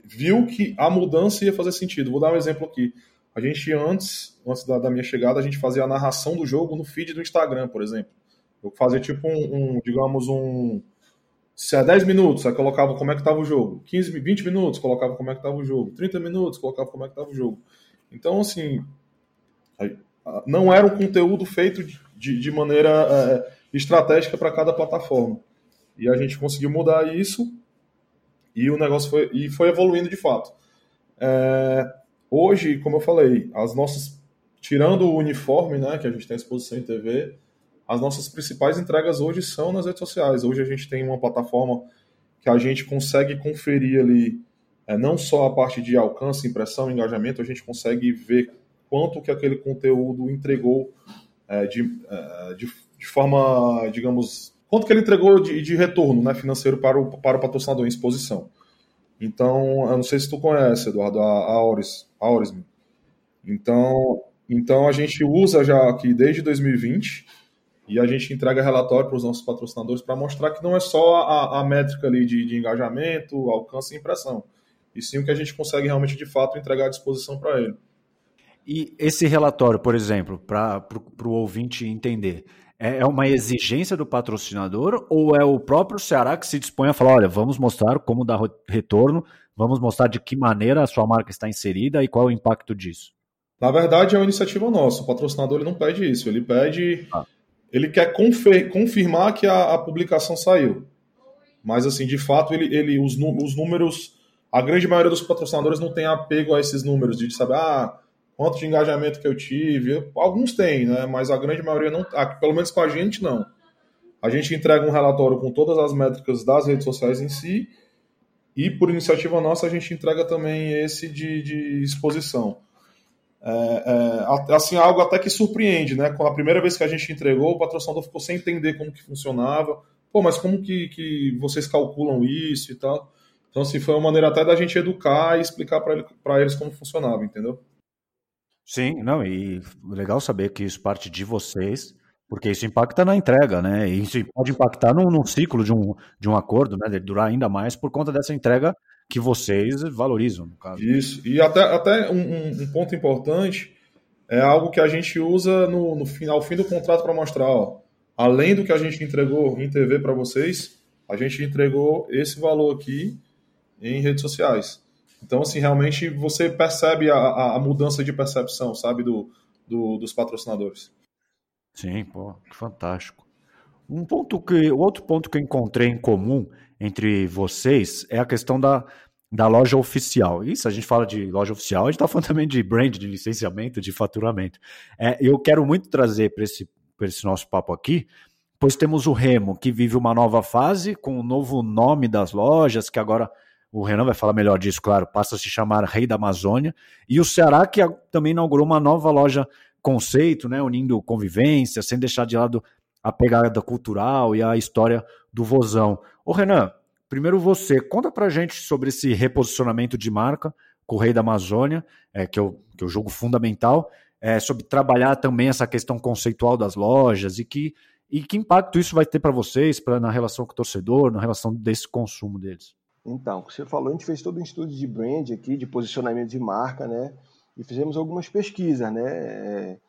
viu que a mudança ia fazer sentido. Vou dar um exemplo aqui. A gente antes, antes da, da minha chegada, a gente fazia a narração do jogo no feed do Instagram, por exemplo. Eu fazia tipo um, um digamos, um, se é 10 minutos, aí colocava como é que estava o jogo. 15, 20 minutos, colocava como é que estava o jogo. 30 minutos, colocava como é que estava o jogo. Então, assim, não era um conteúdo feito de, de maneira é, estratégica para cada plataforma. E a gente conseguiu mudar isso E o negócio foi, e foi evoluindo de fato. É, hoje, como eu falei, as nossas. Tirando o uniforme, né, que a gente tem exposição em TV, as nossas principais entregas hoje são nas redes sociais. Hoje a gente tem uma plataforma que a gente consegue conferir ali é, não só a parte de alcance, impressão, engajamento, a gente consegue ver quanto que aquele conteúdo entregou é, de, é, de, de, forma, digamos, quanto que ele entregou de, de retorno né, financeiro para o, para o patrocinador em exposição. Então, eu não sei se tu conhece, Eduardo, a, Auris, Auris. Então, então, a gente usa já aqui desde 2020 e a gente entrega relatório para os nossos patrocinadores para mostrar que não é só a, a métrica ali de, de, engajamento, alcance e impressão, e sim o que a gente consegue realmente, de fato, entregar à disposição para ele. E esse relatório, por exemplo, para o ouvinte entender, é, é uma exigência do patrocinador ou é o próprio Ceará que se dispõe a falar, olha, vamos mostrar como dar retorno, vamos mostrar de que maneira a sua marca está inserida e qual é o impacto disso? Na verdade, é uma iniciativa nossa. O patrocinador ele não pede isso. Ele pede. Ah. Ele quer confirmar que a, a, publicação saiu. Mas, assim, de fato, ele, ele os, os números. A grande maioria dos patrocinadores não tem apego a esses números, de saber, ah, quanto de engajamento que eu tive. Alguns têm, né? Mas a grande maioria não. Pelo menos com a gente, não. A gente entrega um relatório com todas as métricas das redes sociais em si. E por iniciativa nossa, a gente entrega também esse de, de exposição. É, é, assim, algo até que surpreende, né? Com a primeira vez que a gente entregou, o patrocinador ficou sem entender como que funcionava. Pô, mas como que, que vocês calculam isso e tal? Então, assim, foi uma maneira até da gente educar e explicar para ele, eles como funcionava, entendeu? Sim, não, e legal saber que isso parte de vocês, porque isso impacta na entrega, né? E isso pode impactar num, num ciclo de um, de um acordo, né? De durar ainda mais por conta dessa entrega que vocês valorizam, no caso. Isso, e até, até um, um ponto importante é algo que a gente usa no, no final, fim do contrato para mostrar, ó, além do que a gente entregou em TV para vocês, a gente entregou esse valor aqui em redes sociais. Então, assim, realmente você percebe a, a mudança de percepção, sabe, do, do, dos patrocinadores. Sim, pô, que fantástico. Um ponto que, outro ponto que eu encontrei em comum entre vocês é a questão da, da loja oficial. Isso, a gente fala de loja oficial, a gente está falando também de brand, de licenciamento, de faturamento. É, eu quero muito trazer para esse, esse nosso papo aqui, pois temos o Remo, que vive uma nova fase, com o um novo nome das lojas, que agora o Renan vai falar melhor disso, claro, passa a se chamar Rei da Amazônia, e o Ceará, que também inaugurou uma nova loja conceito, né, unindo convivência, sem deixar de lado a pegada cultural e a história do Vozão. Ô Renan, primeiro você, conta pra gente sobre esse reposicionamento de marca com o Rei da Amazônia, é, que, eu, que eu jogo fundamental, é, sobre trabalhar também essa questão conceitual das lojas e que, e que impacto isso vai ter para vocês pra, na relação com o torcedor, na relação desse consumo deles. Então, você falou, a gente fez todo um estudo de brand aqui, de posicionamento de marca, né? E fizemos algumas pesquisas, né? É,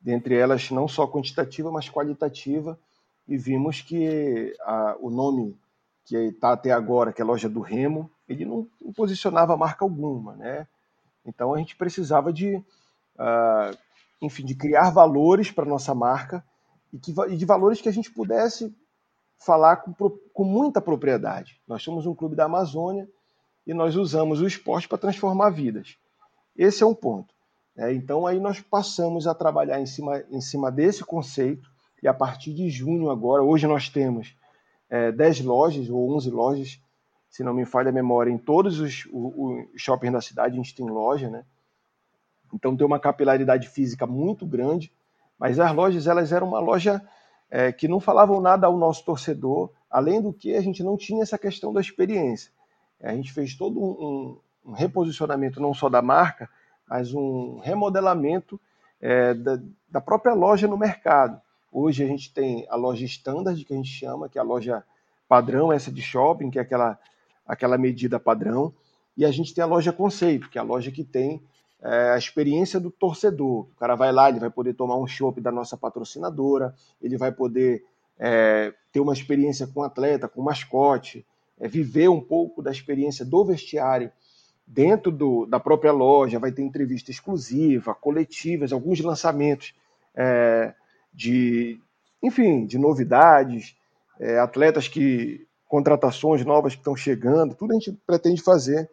dentre elas não só quantitativa, mas qualitativa, e vimos que a, o nome que está até agora, que é a loja do Remo, ele não, posicionava marca alguma, né? Então a gente precisava de, uh, enfim, de criar valores para nossa marca e, que, e de valores que a gente pudesse falar com, com muita propriedade. Nós somos um clube da Amazônia e nós usamos o esporte para transformar vidas. Esse é um ponto. É, então aí nós passamos a trabalhar em cima, em cima desse conceito e a partir de junho agora, hoje nós temos é, 10 lojas ou 11 lojas, se não me falha a memória, em todos os, os shoppings da cidade a gente tem loja, né? Então tem uma capilaridade física muito grande, mas as lojas elas eram uma loja é, que não falavam nada ao nosso torcedor, além do que a gente não tinha essa questão da experiência. É, a gente fez todo um, um reposicionamento não só da marca, mas um remodelamento é, da, da, própria loja no mercado. Hoje a gente tem a loja standard, que a gente chama, que é a loja padrão, essa de shopping, que é aquela, aquela medida padrão, e a gente tem a loja conceito, que é a loja que tem é, a experiência do torcedor. O cara vai lá, ele vai poder tomar um chopp da nossa patrocinadora, ele vai poder é, ter uma experiência com atleta, com mascote, é, viver um pouco da experiência do vestiário dentro do, da própria loja, vai ter entrevista exclusiva, coletivas, alguns lançamentos é, de, enfim, de novidades, é, atletas que contratações novas que estão chegando, tudo a gente pretende fazer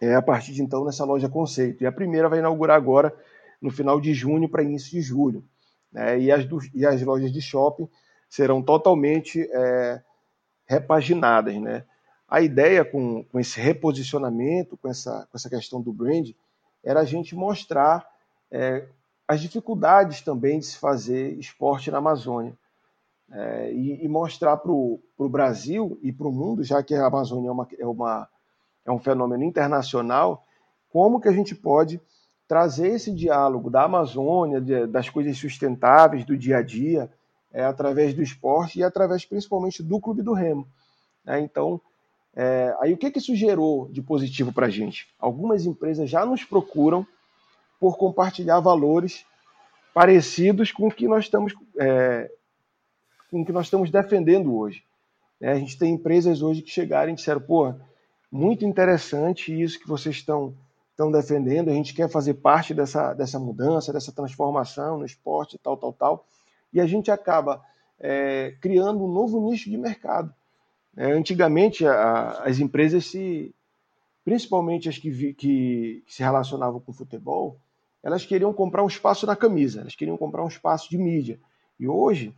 é, a partir de então nessa loja conceito. E a primeira vai inaugurar agora no final de junho para início de julho. Né? E, as do, e as lojas de shopping serão totalmente é, repaginadas. Né? A ideia com, com esse reposicionamento, com essa, com essa questão do brand, era a gente mostrar é, as dificuldades também de se fazer esporte na Amazônia. É, e, e, mostrar para o Brasil e para o mundo, já que a Amazônia é, uma, é, uma, é um fenômeno internacional, como que a gente pode trazer esse diálogo da Amazônia, de, das coisas sustentáveis do dia a dia, é, através do esporte e através principalmente do Clube do Remo. É, então, é, aí o que, que isso gerou de positivo para a gente? Algumas empresas já nos procuram por compartilhar valores parecidos com o que nós estamos, é, com que nós estamos defendendo hoje. É, a gente tem empresas hoje que chegaram e disseram, pô, muito interessante isso que vocês estão estão defendendo, a gente quer fazer parte dessa, dessa mudança, dessa transformação no esporte, tal, tal, tal, e a gente acaba é, criando um novo nicho de mercado. É, antigamente, a, as empresas, se, principalmente as que, vi, que, que se relacionavam com futebol, elas queriam comprar um espaço na camisa, elas queriam comprar um espaço de mídia. E hoje,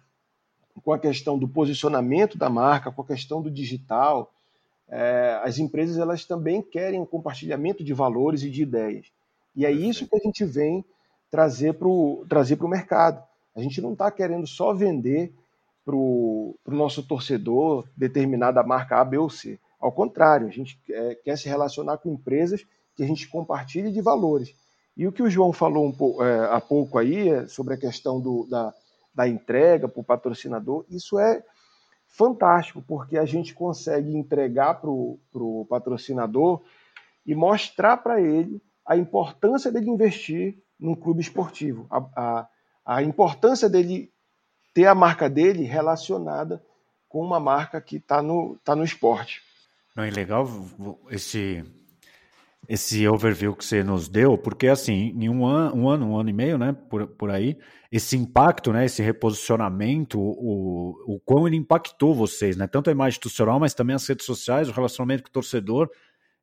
com a questão do posicionamento da marca, com a questão do digital, é, as empresas elas também querem um compartilhamento de valores e de ideias. E é isso que a gente vem trazer para o trazer o mercado. A gente não está querendo só vender para o nosso torcedor determinada marca A, B ou C. Ao contrário, a gente é, quer se relacionar com empresas que a gente compartilhe de valores. E o que o João falou um pouco, é, há pouco aí é, sobre a questão do, da, da entrega para o patrocinador, isso é fantástico, porque a gente consegue entregar para o patrocinador e mostrar para ele a importância dele investir num clube esportivo, a, a, a, importância dele ter a marca dele relacionada com uma marca que está no, tá no esporte. Não é legal esse, esse overview que você nos deu, porque assim, em um ano, um ano, um ano e meio, né, por, por aí, esse impacto, né, esse reposicionamento, o, o quão ele impactou vocês, né, tanto a imagem institucional, mas também as redes sociais, o relacionamento com o torcedor,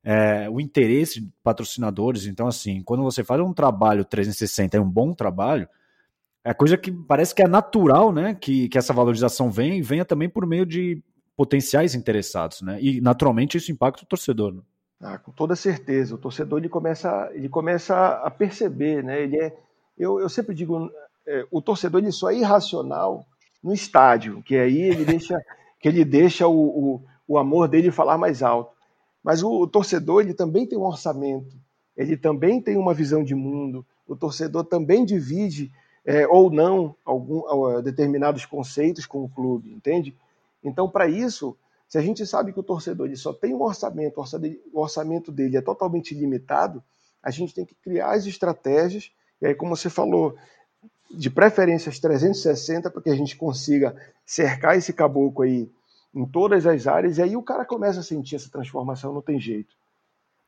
é, o interesse de patrocinadores. Então, assim, quando você faz um trabalho 360, é um bom trabalho, é coisa que parece que é natural, né, que, que essa valorização venha e venha também por meio de potenciais interessados, né, e naturalmente isso impacta o torcedor. Né? Ah, com toda certeza, o torcedor ele começa, ele começa a perceber, né? Ele é, eu, eu sempre digo, é, o torcedor ele só é irracional no estádio, que aí ele deixa, que ele deixa o, o, o amor dele falar mais alto. Mas o, o, torcedor ele também tem um orçamento, ele também tem uma visão de mundo. O torcedor também divide é, ou não algum, determinados conceitos com o clube, entende? Então, para isso se a gente sabe que o torcedor só tem um orçamento, o orçamento dele é totalmente limitado, a gente tem que criar as estratégias, e aí, como você falou, de preferência as 360, para que a gente consiga cercar esse caboclo aí em todas as áreas, e aí o cara começa a sentir essa transformação, não tem jeito.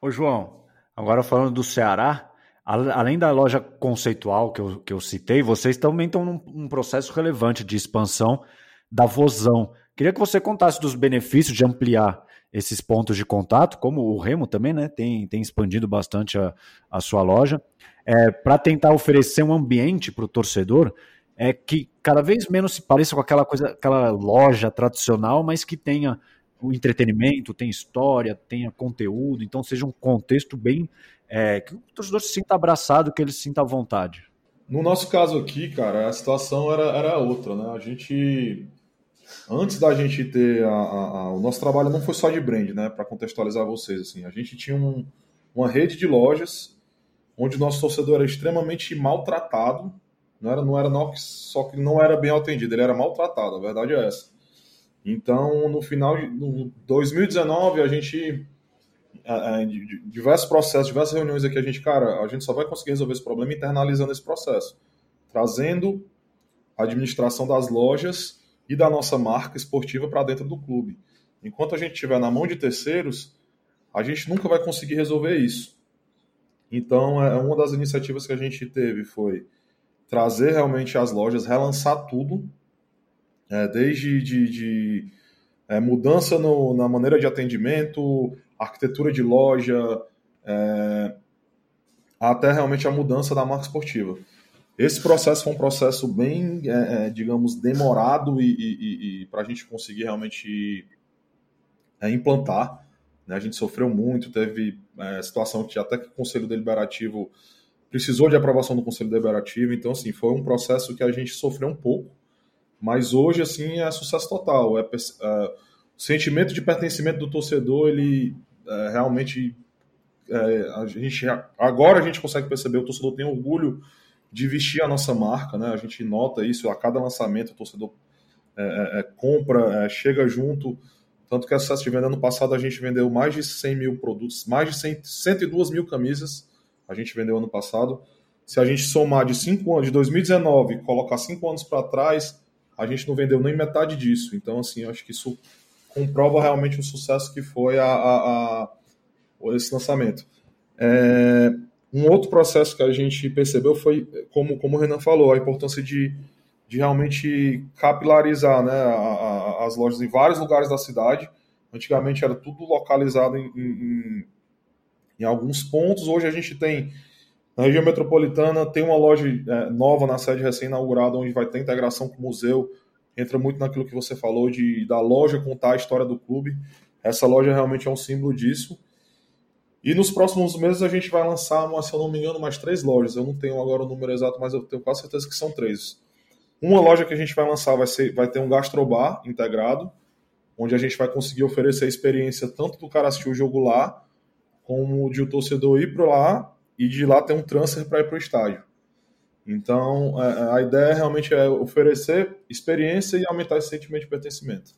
Ô João, agora falando do Ceará, além da loja conceitual que eu, que eu citei, vocês também estão num, num processo relevante de expansão da Vozão. Queria que você contasse dos benefícios de ampliar esses pontos de contato, como o Remo também, né? Tem, tem expandido bastante a, a sua loja, é, para tentar oferecer um ambiente para o torcedor é que cada vez menos se pareça com aquela coisa, aquela loja tradicional, mas que tenha o entretenimento, tenha história, tenha conteúdo, então seja um contexto bem é, que o torcedor se sinta abraçado, que ele se sinta à vontade. No nosso caso aqui, cara, a situação era, era outra, né? A gente antes da gente ter a, a, a, o nosso trabalho não foi só de brand, né? Para contextualizar vocês, assim, a gente tinha um, uma rede de lojas onde o nosso torcedor era extremamente maltratado. Não era, não era não, só que não era bem atendido, ele era maltratado. A verdade é essa. Então, no final de 2019, a gente diversos processos, diversas reuniões aqui, a gente, cara, a gente só vai conseguir resolver esse problema internalizando esse processo, trazendo a administração das lojas e da nossa marca esportiva para dentro do clube. Enquanto a gente estiver na mão de terceiros, a gente nunca vai conseguir resolver isso. Então, é uma das iniciativas que a gente teve foi trazer realmente as lojas, relançar tudo, é, desde de, de é, mudança no, na maneira de atendimento, arquitetura de loja, é, até realmente a mudança da marca esportiva. Esse processo foi um processo bem, é, é digamos, demorado e, e, e para a gente conseguir realmente é, implantar. Né? A gente sofreu muito, teve é, situação que até que o Conselho Deliberativo precisou de aprovação do Conselho Deliberativo, então, assim, foi um processo que a gente sofreu um pouco, mas hoje, assim, é sucesso total. É, é o sentimento de pertencimento do torcedor, ele é, realmente é, a gente agora a gente consegue perceber o torcedor tem orgulho de vestir a nossa marca, né? A gente nota isso a cada lançamento, o torcedor é, é, é compra, é, chega junto. Tanto que a sucesso de venda ano passado a gente vendeu mais de 100 mil produtos, mais de 100, 102 mil camisas a gente vendeu ano passado. Se a gente somar de 5 anos, de 2019, colocar 5 anos para trás, a gente não vendeu nem metade disso. Então, assim, acho que isso comprova realmente o sucesso que foi a, a, a esse lançamento. É, um outro processo que a gente percebeu foi, como, como o Renan falou, a importância de, de realmente capilarizar né, a, a, as lojas em vários lugares da cidade. Antigamente era tudo localizado em, em, em, alguns pontos. Hoje a gente tem, na região metropolitana, tem uma loja é, nova na sede recém-inaugurada, onde vai ter integração com o museu. Entra muito naquilo que você falou de da loja contar a história do clube. Essa loja realmente é um símbolo disso. E nos próximos meses a gente vai lançar, se eu não me engano, mais três lojas. Eu não tenho agora o número exato, mas eu tenho quase certeza que são três. Uma loja que a gente vai lançar vai, ser, vai ter um gastrobar integrado, onde a gente vai conseguir oferecer a experiência tanto do cara assistir o jogo lá, como de o torcedor ir para lá e de lá ter um transfer para ir para o estádio. Então, é, a ideia realmente é oferecer experiência e aumentar esse sentimento de pertencimento.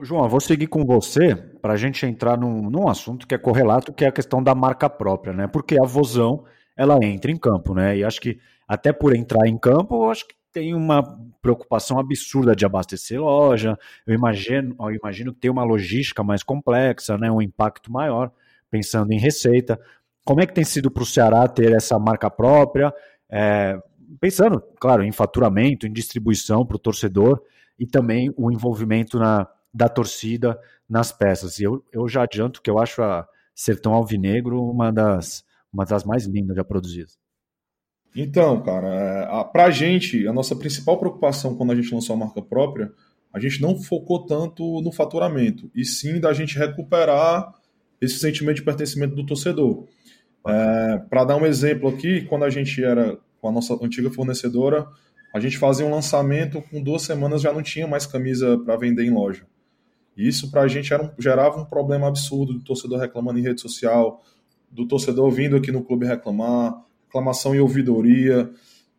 João, vou seguir com você para a gente entrar num, num assunto que é correlato, que é a questão da marca própria, né? Porque a Vozão, ela entra em campo, né? E acho que até por entrar em campo, acho que tem uma preocupação absurda de abastecer loja. Eu imagino, eu imagino ter uma logística mais complexa, né? Um impacto maior, pensando em receita. Como é que tem sido para o Ceará ter essa marca própria? É, pensando, claro, em faturamento, em distribuição para o torcedor e também o envolvimento na da torcida nas peças. E eu, eu já adianto que eu acho a Sertão Alvinegro uma das, uma das mais lindas já produzidas. Então, cara, é, a, gente, a nossa principal preocupação quando a gente lançou a marca própria, a gente não focou tanto no faturamento, e sim da gente recuperar esse sentimento de pertencimento do torcedor. É, para dar um exemplo aqui, quando a gente era com a nossa antiga fornecedora, a gente fazia um lançamento, com duas semanas já não tinha mais camisa para vender em loja. Isso para a gente um, gerava um problema absurdo do torcedor reclamando em rede social, do torcedor vindo aqui no clube reclamar, reclamação e ouvidoria.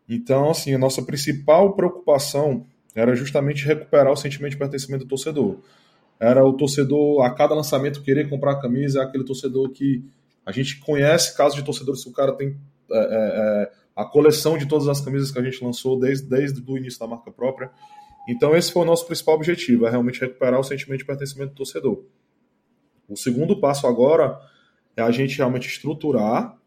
Então, assim, a nossa principal preocupação era justamente recuperar o sentimento de pertencimento do torcedor. Era o torcedor, a cada lançamento, querer comprar a camisa, aquele torcedor que a gente conhece casos de torcedores que o cara tem é, é, é, a coleção de todas as camisas que a gente lançou desde, desde o início da marca própria. Então, esse foi o nosso principal objetivo, é realmente recuperar o sentimento de pertencimento do torcedor. O segundo passo agora é a gente realmente estruturar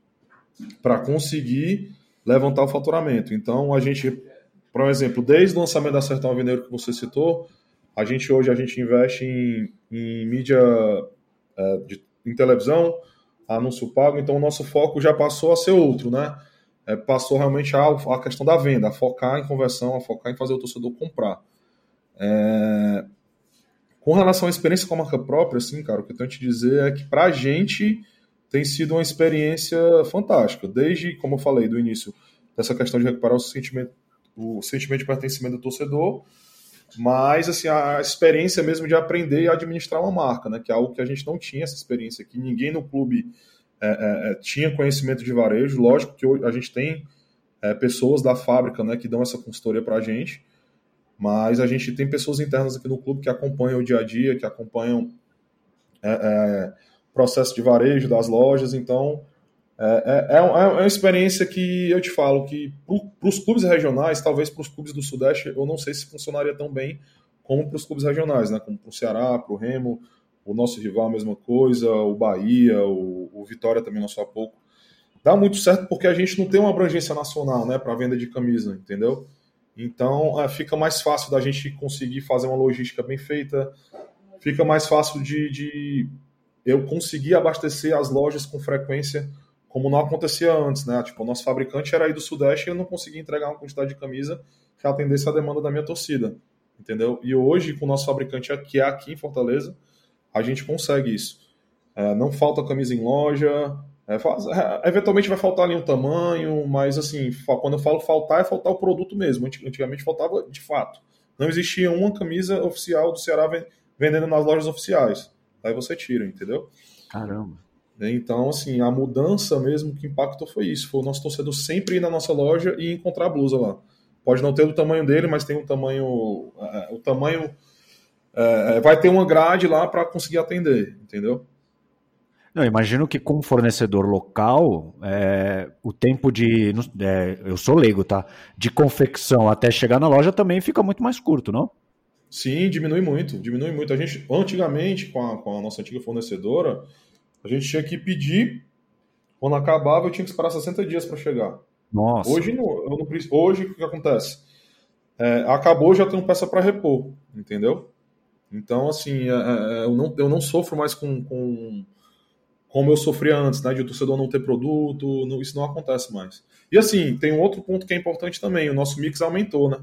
para conseguir levantar o faturamento. Então, a gente, por exemplo, desde o lançamento da Sertão Avenida que você citou, a gente hoje a gente investe em, em mídia, é, de, em televisão, anúncio pago, então o nosso foco já passou a ser outro, né? É, passou realmente a, a, questão da venda, a focar em conversão, a focar em fazer o torcedor comprar. É, com relação à experiência com a marca própria, assim, cara, o que eu tenho que te dizer é que para a gente tem sido uma experiência fantástica. Desde, como eu falei do início, dessa questão de recuperar o sentimento, o sentimento de pertencimento do torcedor, mas assim a experiência mesmo de aprender e administrar uma marca, né, que é algo que a gente não tinha essa experiência, que ninguém no clube é, é, é, tinha conhecimento de varejo. Lógico que a gente tem é, pessoas da fábrica né, que dão essa consultoria para a gente, mas a gente tem pessoas internas aqui no clube que acompanham o dia a dia, que acompanham é, é processo de varejo das lojas. Então, é, é, uma experiência que eu te falo que para os clubes regionais, talvez para os clubes do Sudeste, eu não sei se funcionaria tão bem como para os clubes regionais, né, como para o Ceará, para o Remo, o nosso rival a mesma coisa, o Bahia, o, o Vitória também só há pouco. Dá muito certo porque a gente não tem uma abrangência nacional né, para venda de camisa, entendeu? Então é, fica mais fácil da gente conseguir fazer uma logística bem feita, fica mais fácil de, de eu conseguir abastecer as lojas com frequência como não acontecia antes, né? Tipo, o nosso fabricante era aí do Sudeste e eu não conseguia entregar uma quantidade de camisa que atendesse a demanda da minha torcida, entendeu? E hoje, com o nosso fabricante aqui, é aqui em Fortaleza, a gente consegue isso. É, não falta camisa em loja, é, faz, é, eventualmente vai faltar ali um tamanho, mas assim, quando eu falo faltar, é faltar o produto mesmo. Antigamente faltava de fato. Não existia uma camisa oficial do Ceará vendendo nas lojas oficiais. Aí você tira, entendeu? Caramba. Então, assim, a mudança mesmo que impactou foi isso. Foi o nosso torcedor sempre ir na nossa loja e encontrar a blusa lá. Pode não ter o tamanho dele, mas tem um tamanho. Uh, o tamanho. Uh, vai ter uma grade lá para conseguir atender, entendeu? Não, imagino que com fornecedor local, é, o tempo de. É, eu sou leigo, tá? De confecção até chegar na loja também fica muito mais curto, não? Sim, diminui muito, diminui muito. A gente, antigamente, com a, com a nossa antiga fornecedora, a gente tinha que pedir, quando acabava, eu tinha que esperar 60 dias para chegar. Nossa. Hoje, não, eu não, hoje o que acontece? É, acabou, já tenho peça para repor, entendeu? Então, assim, é, é, eu, não, eu não sofro mais com, com como eu sofria antes, né, de o torcedor não ter produto, não, isso não acontece mais. E assim, tem um outro ponto que é importante também, o nosso mix aumentou, né?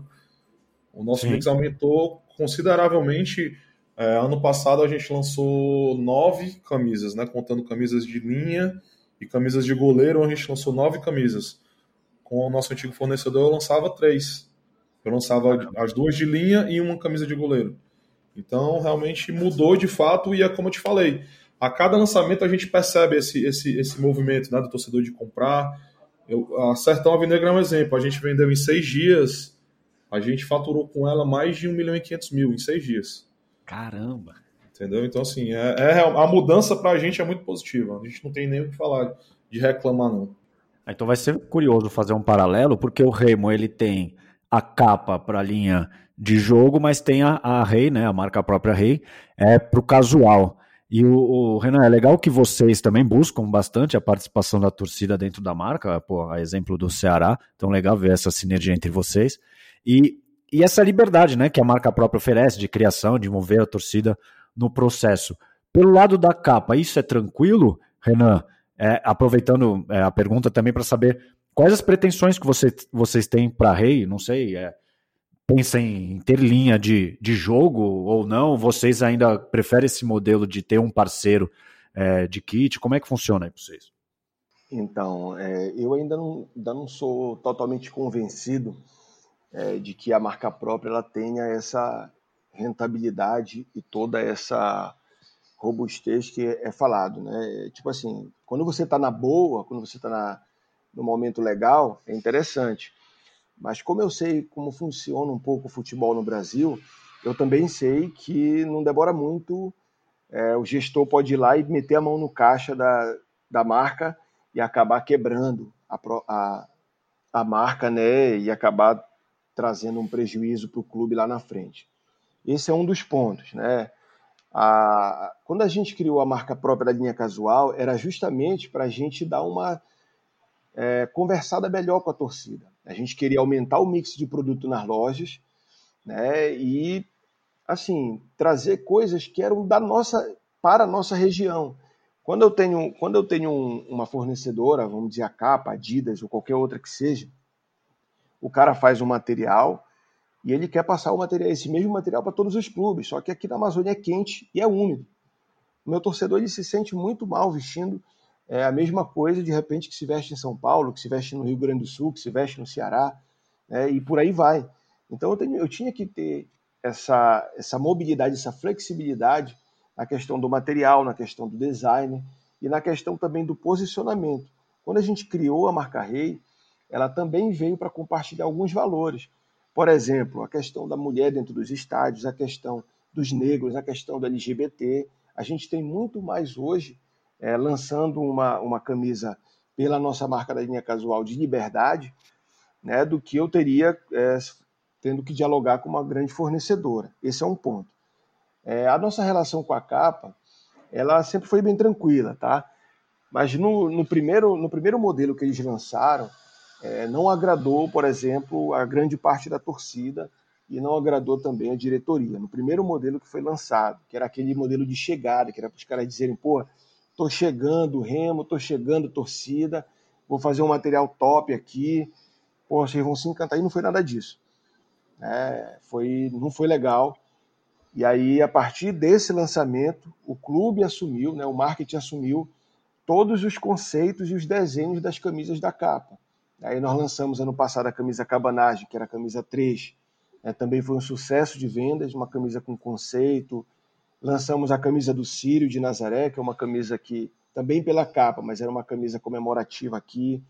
O nosso Sim. mix aumentou consideravelmente. É, ano passado a gente lançou nove camisas, né, contando camisas de linha e camisas de goleiro, a gente lançou nove camisas. Com o nosso antigo fornecedor eu lançava três. Eu lançava as duas de linha e uma camisa de goleiro. Então, realmente mudou de fato e é como eu te falei, a cada lançamento a gente percebe esse, esse, esse movimento né, do torcedor de comprar. Eu, a Sertão Alvinegra é um exemplo. A gente vendeu em seis dias, a gente faturou com ela mais de 1 milhão e 500 mil em seis dias. Caramba! Entendeu? Então, assim, é, é a mudança para a gente é muito positiva. A gente não tem nem o que falar de reclamar, não. Então vai ser curioso fazer um paralelo, porque o Remo ele tem a capa para a linha de jogo, mas tem a, Rei, né, a marca própria Rei, é para o casual. E o, o, Renan, é legal que vocês também buscam bastante a participação da torcida dentro da marca, pô, a exemplo do Ceará, então legal ver essa sinergia entre vocês. E, e essa liberdade né, que a marca própria oferece de criação, de mover a torcida no processo. Pelo lado da capa, isso é tranquilo, Renan? É, aproveitando é, a pergunta também para saber quais as pretensões que você, vocês têm para Rei, não sei, é, pensa em ter linha de, de jogo ou não? Vocês ainda preferem esse modelo de ter um parceiro é, de kit? Como é que funciona aí para vocês? Então, é, eu ainda não, ainda não sou totalmente convencido é, de que a marca própria ela tenha essa rentabilidade e toda essa robustez que é falado, né? Tipo assim, quando você está na boa, quando você está no momento legal, é interessante. Mas como eu sei como funciona um pouco o futebol no Brasil, eu também sei que não demora muito, é, o gestor pode ir lá e meter a mão no caixa da, da marca e acabar quebrando a, a, a marca né, e acabar trazendo um prejuízo para o clube lá na frente. Esse é um dos pontos. Né? A, quando a gente criou a marca própria da linha casual, era justamente para a gente dar uma é, conversada melhor com a torcida. A gente queria aumentar o mix de produto nas lojas, né? E assim trazer coisas que eram da nossa para a nossa região. Quando eu tenho, quando eu tenho um, uma fornecedora, vamos dizer a Capa, Adidas ou qualquer outra que seja, o cara faz um material e ele quer passar o material, esse mesmo material para todos os clubes. Só que aqui na Amazônia é quente e é úmido. O meu torcedor ele se sente muito mal vestindo é a mesma coisa, de repente, que se veste em São Paulo, que se veste no Rio Grande do Sul, que se veste no Ceará, né, e por aí vai. Então eu, tenho, eu tinha que ter essa, essa mobilidade, essa flexibilidade na questão do material, na questão do design e na questão também do posicionamento. Quando a gente criou a marca Rei, ela também veio para compartilhar alguns valores. Por exemplo, a questão da mulher dentro dos estádios, a questão dos negros, a questão do LGBT. A gente tem muito mais hoje é, lançando uma, uma camisa pela nossa marca da linha casual de liberdade, né, do que eu teria é, tendo que dialogar com uma grande fornecedora. Esse é um ponto. É, a nossa relação com a capa, ela sempre foi bem tranquila, tá? Mas no, no primeiro, no primeiro modelo que eles lançaram, é, não agradou, por exemplo, a grande parte da torcida e não agradou também a diretoria. No primeiro modelo que foi lançado, que era aquele modelo de chegada, que era para os caras dizerem, pô, tô chegando, Remo, tô chegando, torcida, vou fazer um material top aqui, pô, vocês vão se encantar. E não foi nada disso. É, foi, não foi legal. E aí, a partir desse lançamento, o clube assumiu, né, o marketing assumiu todos os conceitos e os desenhos das camisas da capa. Aí nós lançamos ano passado a camisa Cabanagem, que era a camisa 3. É, também foi um sucesso de vendas, uma camisa com conceito. Lançamos a camisa do Sírio de Nazaré, que é uma camisa que, também pela capa, mas era uma camisa comemorativa aqui.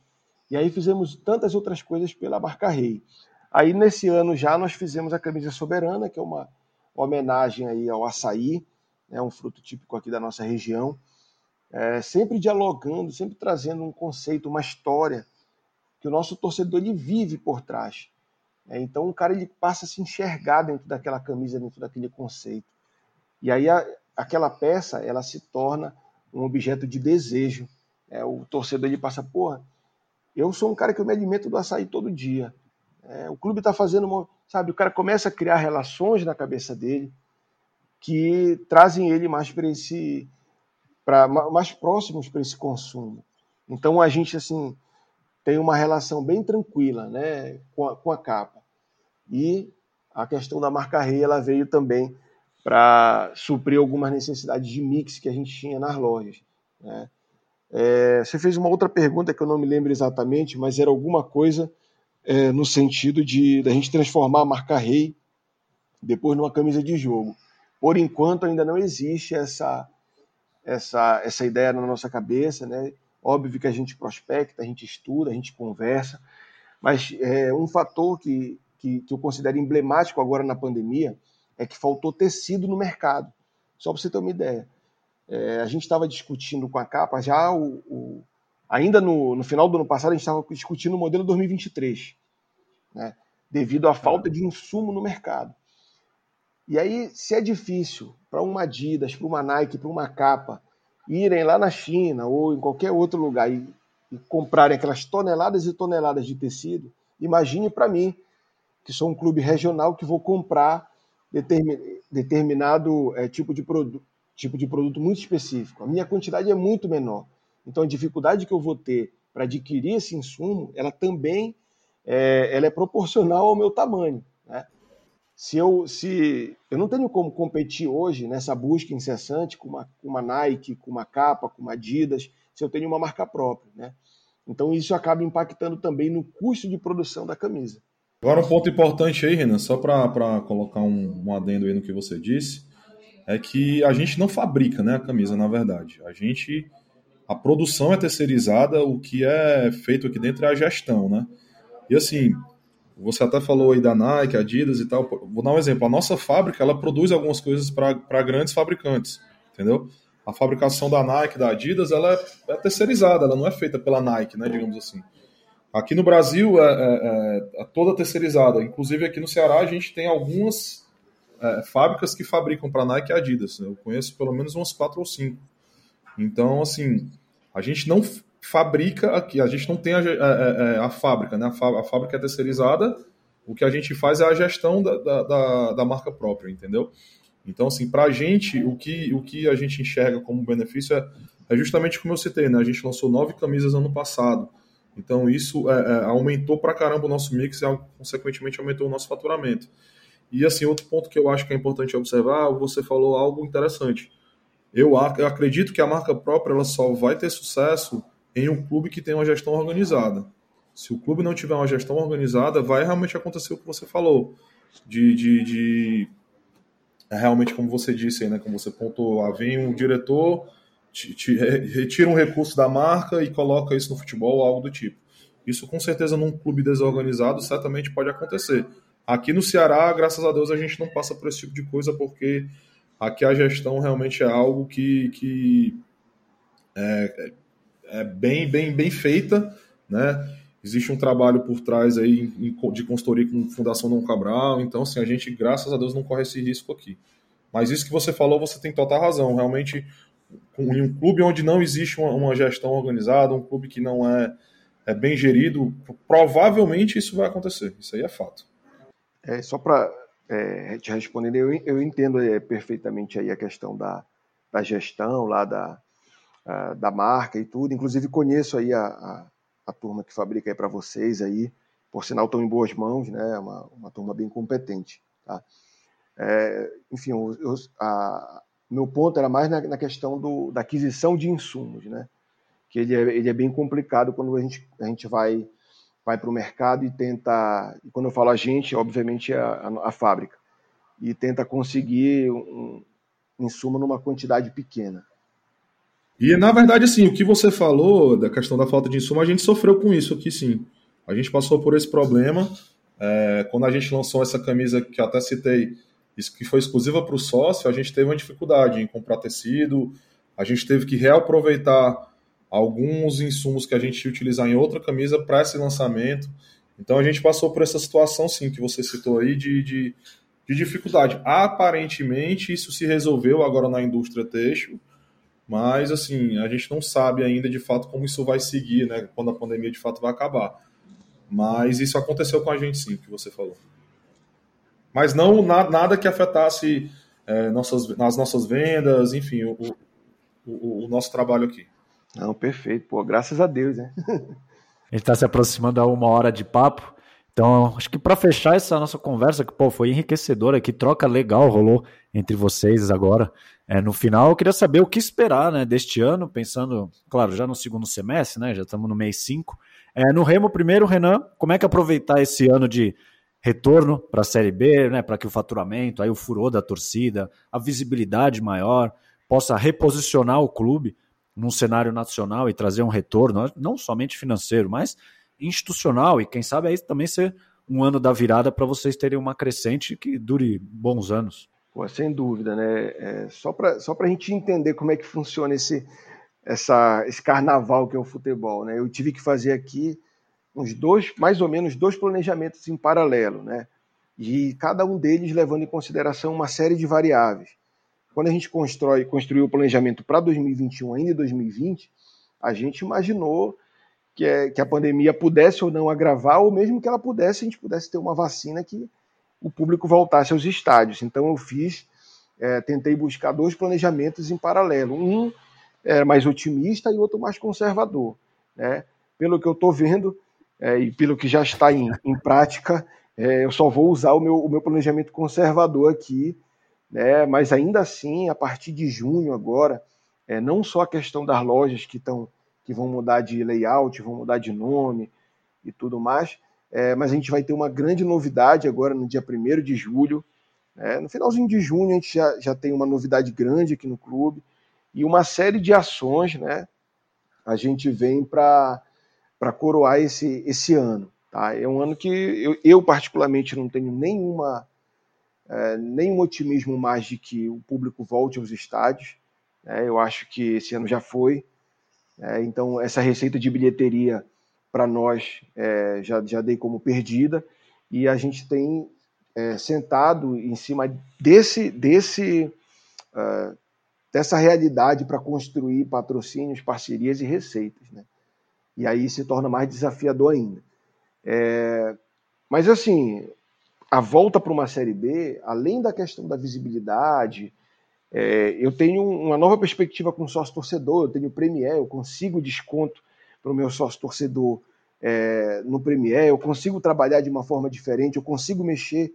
E aí fizemos tantas outras coisas pela marca Rei. Aí nesse ano já nós fizemos a camisa Soberana, que é uma homenagem aí ao açaí, né, um fruto típico aqui da nossa região. É, sempre dialogando, sempre trazendo um conceito, uma história que o nosso torcedor ele vive por trás. É, então o cara ele passa a se enxergar dentro daquela camisa, dentro daquele conceito. E aí a, aquela peça ela se torna um objeto de desejo. É, o torcedor ele passa, porra, eu sou um cara que eu me alimento do açaí todo dia. É, o clube está fazendo, uma, sabe? O cara começa a criar relações na cabeça dele que trazem ele mais para esse, para mais próximos para esse consumo. Então a gente assim tem uma relação bem tranquila né, com, a, com a capa. E a questão da marca rei ela veio também para suprir algumas necessidades de mix que a gente tinha nas lojas. Né? É, você fez uma outra pergunta que eu não me lembro exatamente, mas era alguma coisa é, no sentido de da gente transformar a marca rei depois numa camisa de jogo. Por enquanto ainda não existe essa essa essa ideia na nossa cabeça, né? Óbvio que a gente prospecta, a gente estuda, a gente conversa, mas é, um fator que, que, que eu considero emblemático agora na pandemia é que faltou tecido no mercado. Só para você ter uma ideia. É, a gente estava discutindo com a capa já o, o ainda no, no, final do ano passado a gente estava discutindo o modelo 2023, né? devido à falta de insumo no mercado. E aí, se é difícil para uma Adidas, para uma Nike, para uma capa irem lá na China ou em qualquer outro lugar e, e comprarem aquelas toneladas e toneladas de tecido, imagine para mim, que sou um clube regional que vou comprar determin, determinado é, tipo, de tipo de produto muito específico. A minha quantidade é muito menor. Então a dificuldade que eu vou ter para adquirir esse insumo, ela também é, ela é proporcional ao meu tamanho. Né? se eu se eu não tenho como competir hoje nessa busca incessante com uma, com uma Nike, com uma capa, com uma Adidas, se eu tenho uma marca própria, né? Então isso acaba impactando também no custo de produção da camisa. Agora um ponto importante aí, Renan, só para colocar um, um adendo aí no que você disse, é que a gente não fabrica né, a camisa, na verdade. A gente. A produção é terceirizada, o que é feito aqui dentro é a gestão, né? E assim, você até falou aí da Nike, Adidas e tal. Vou dar um exemplo. A nossa fábrica ela produz algumas coisas para grandes fabricantes, entendeu? A fabricação da Nike, da Adidas, ela é, é, terceirizada, ela não é feita pela Nike, né, digamos assim. Aqui no Brasil é, é, é toda terceirizada. Inclusive aqui no Ceará a gente tem algumas é, fábricas que fabricam para Nike e Adidas. Eu conheço pelo menos umas quatro ou cinco. Então, assim, a gente não fabrica aqui. A gente não tem a, a, a, a fábrica, né? A, fábrica é terceirizada. O que a gente faz é a gestão da, da, da marca própria, entendeu? Então, assim, para a gente, o que, o que a gente enxerga como benefício é, é justamente como eu citei, né? A gente lançou nove camisas ano passado. Então, isso é, é, aumentou para caramba o nosso mix e, consequentemente, aumentou o nosso faturamento. E, assim, outro ponto que eu acho que é importante observar, você falou algo interessante. Eu, acredito que a marca própria ela só vai ter sucesso em um clube que tem uma gestão organizada. Se o clube não tiver uma gestão organizada, vai realmente acontecer o que você falou, de, de, de é realmente como você disse né, como você pontuou, ah, vem um diretor, retira um recurso da marca e coloca isso no futebol, algo do tipo. Isso com certeza num clube desorganizado certamente pode acontecer. Aqui no Ceará, graças a Deus, a gente não passa por esse tipo de coisa porque aqui a gestão realmente é algo que, que é, é bem, bem, bem feita, né? Existe um trabalho por trás aí de consultoria com Fundação Dom Cabral, então assim, a gente, graças a Deus, não corre esse risco aqui. Mas isso que você falou, você tem total razão. Realmente, em um clube onde não existe uma, uma gestão organizada, um clube que não é, é bem gerido, provavelmente isso vai acontecer. Isso aí é fato. É, só para é, te respondendo, eu, eu entendo é, perfeitamente aí a questão da, da gestão lá da, a, da marca e tudo. Inclusive conheço aí a, a, a turma que fabrica aí para vocês aí, por sinal estão em boas mãos, né? Uma, uma turma bem competente, tá? É, enfim, eu, a, meu ponto era mais na, na questão do, da aquisição de insumos, né? Que ele é, ele é bem complicado quando a gente, a gente vai vai para o mercado e tenta, e quando eu falo a gente, obviamente é a, a, a fábrica, e tenta conseguir um, um insumo numa quantidade pequena. E na verdade, assim, o que você falou da questão da falta de insumo, a gente sofreu com isso aqui, sim. A gente passou por esse problema. É, quando a gente lançou essa camisa que eu até citei, isso que foi exclusiva para o sócio, a gente teve uma dificuldade em comprar tecido, a gente teve que reaproveitar alguns insumos que a gente ia utilizar em outra camisa para esse lançamento. Então a gente passou por essa situação, sim, que você citou aí, de, de, de dificuldade. Aparentemente isso se resolveu agora na indústria têxtil, mas assim, a gente não sabe ainda de fato como isso vai seguir, né, quando a pandemia de fato vai acabar. Mas isso aconteceu com a gente, sim, que você falou. Mas não na, nada que afetasse é, nossas, as nossas vendas, enfim, o, o, o nosso trabalho aqui. Não, perfeito. Pô, graças a Deus, né? a gente está se aproximando a uma hora de papo. Então, acho que para fechar essa nossa conversa, que pô, foi enriquecedora, que troca legal rolou entre vocês agora. É, no final, eu queria saber o que esperar né, deste ano, pensando, claro, já no segundo semestre, né? Já estamos no mês 5. É, no Remo, primeiro, Renan, como é que aproveitar esse ano de retorno para a Série B, né? Para que o faturamento, aí o furor da torcida, a visibilidade maior, possa reposicionar o clube num cenário nacional e trazer um retorno, não somente financeiro, mas institucional e quem sabe aí também ser um ano da virada para vocês terem uma crescente que dure bons anos. Pô, sem dúvida, né? É, só para só a gente entender como é que funciona esse, essa, esse carnaval que é o futebol, né? Eu tive que fazer aqui uns dois, mais ou menos dois planejamentos em paralelo, né? E cada um deles levando em consideração uma série de variáveis quando a gente constrói, construiu o planejamento para 2021, ainda em 2020, a gente imaginou que, é, que a pandemia pudesse ou não agravar, ou mesmo que ela pudesse, a gente pudesse ter uma vacina que o público voltasse aos estádios. Então eu fiz, é, tentei buscar dois planejamentos em paralelo. Um é mais otimista e outro mais conservador. Né? Pelo que eu estou vendo é, e pelo que já está em, em prática, é, eu só vou usar o meu, o meu planejamento conservador aqui né? mas ainda assim, a partir de junho agora, é, não só a questão das lojas que, tão, que vão mudar de layout, vão mudar de nome e tudo mais, é, mas a gente vai ter uma grande novidade agora no dia 1 de julho. Né? No finalzinho de junho a gente já, já tem uma novidade grande aqui no clube e uma série de ações né? a gente vem para coroar esse, esse ano. Tá? É um ano que eu, eu particularmente não tenho nenhuma é, nenhum otimismo mais de que o público volte aos estádios. É, eu acho que esse ano já foi. É, então, essa receita de bilheteria para nós é, já, já dei como perdida e a gente tem é, sentado em cima desse, desse uh, dessa realidade para construir patrocínios, parcerias e receitas. Né? E aí se torna mais desafiador ainda. É, mas assim, a volta para uma Série B, além da questão da visibilidade, é, eu tenho uma nova perspectiva com sócio torcedor, eu tenho Premier, eu consigo desconto para o meu sócio torcedor é, no Premier, eu consigo trabalhar de uma forma diferente, eu consigo mexer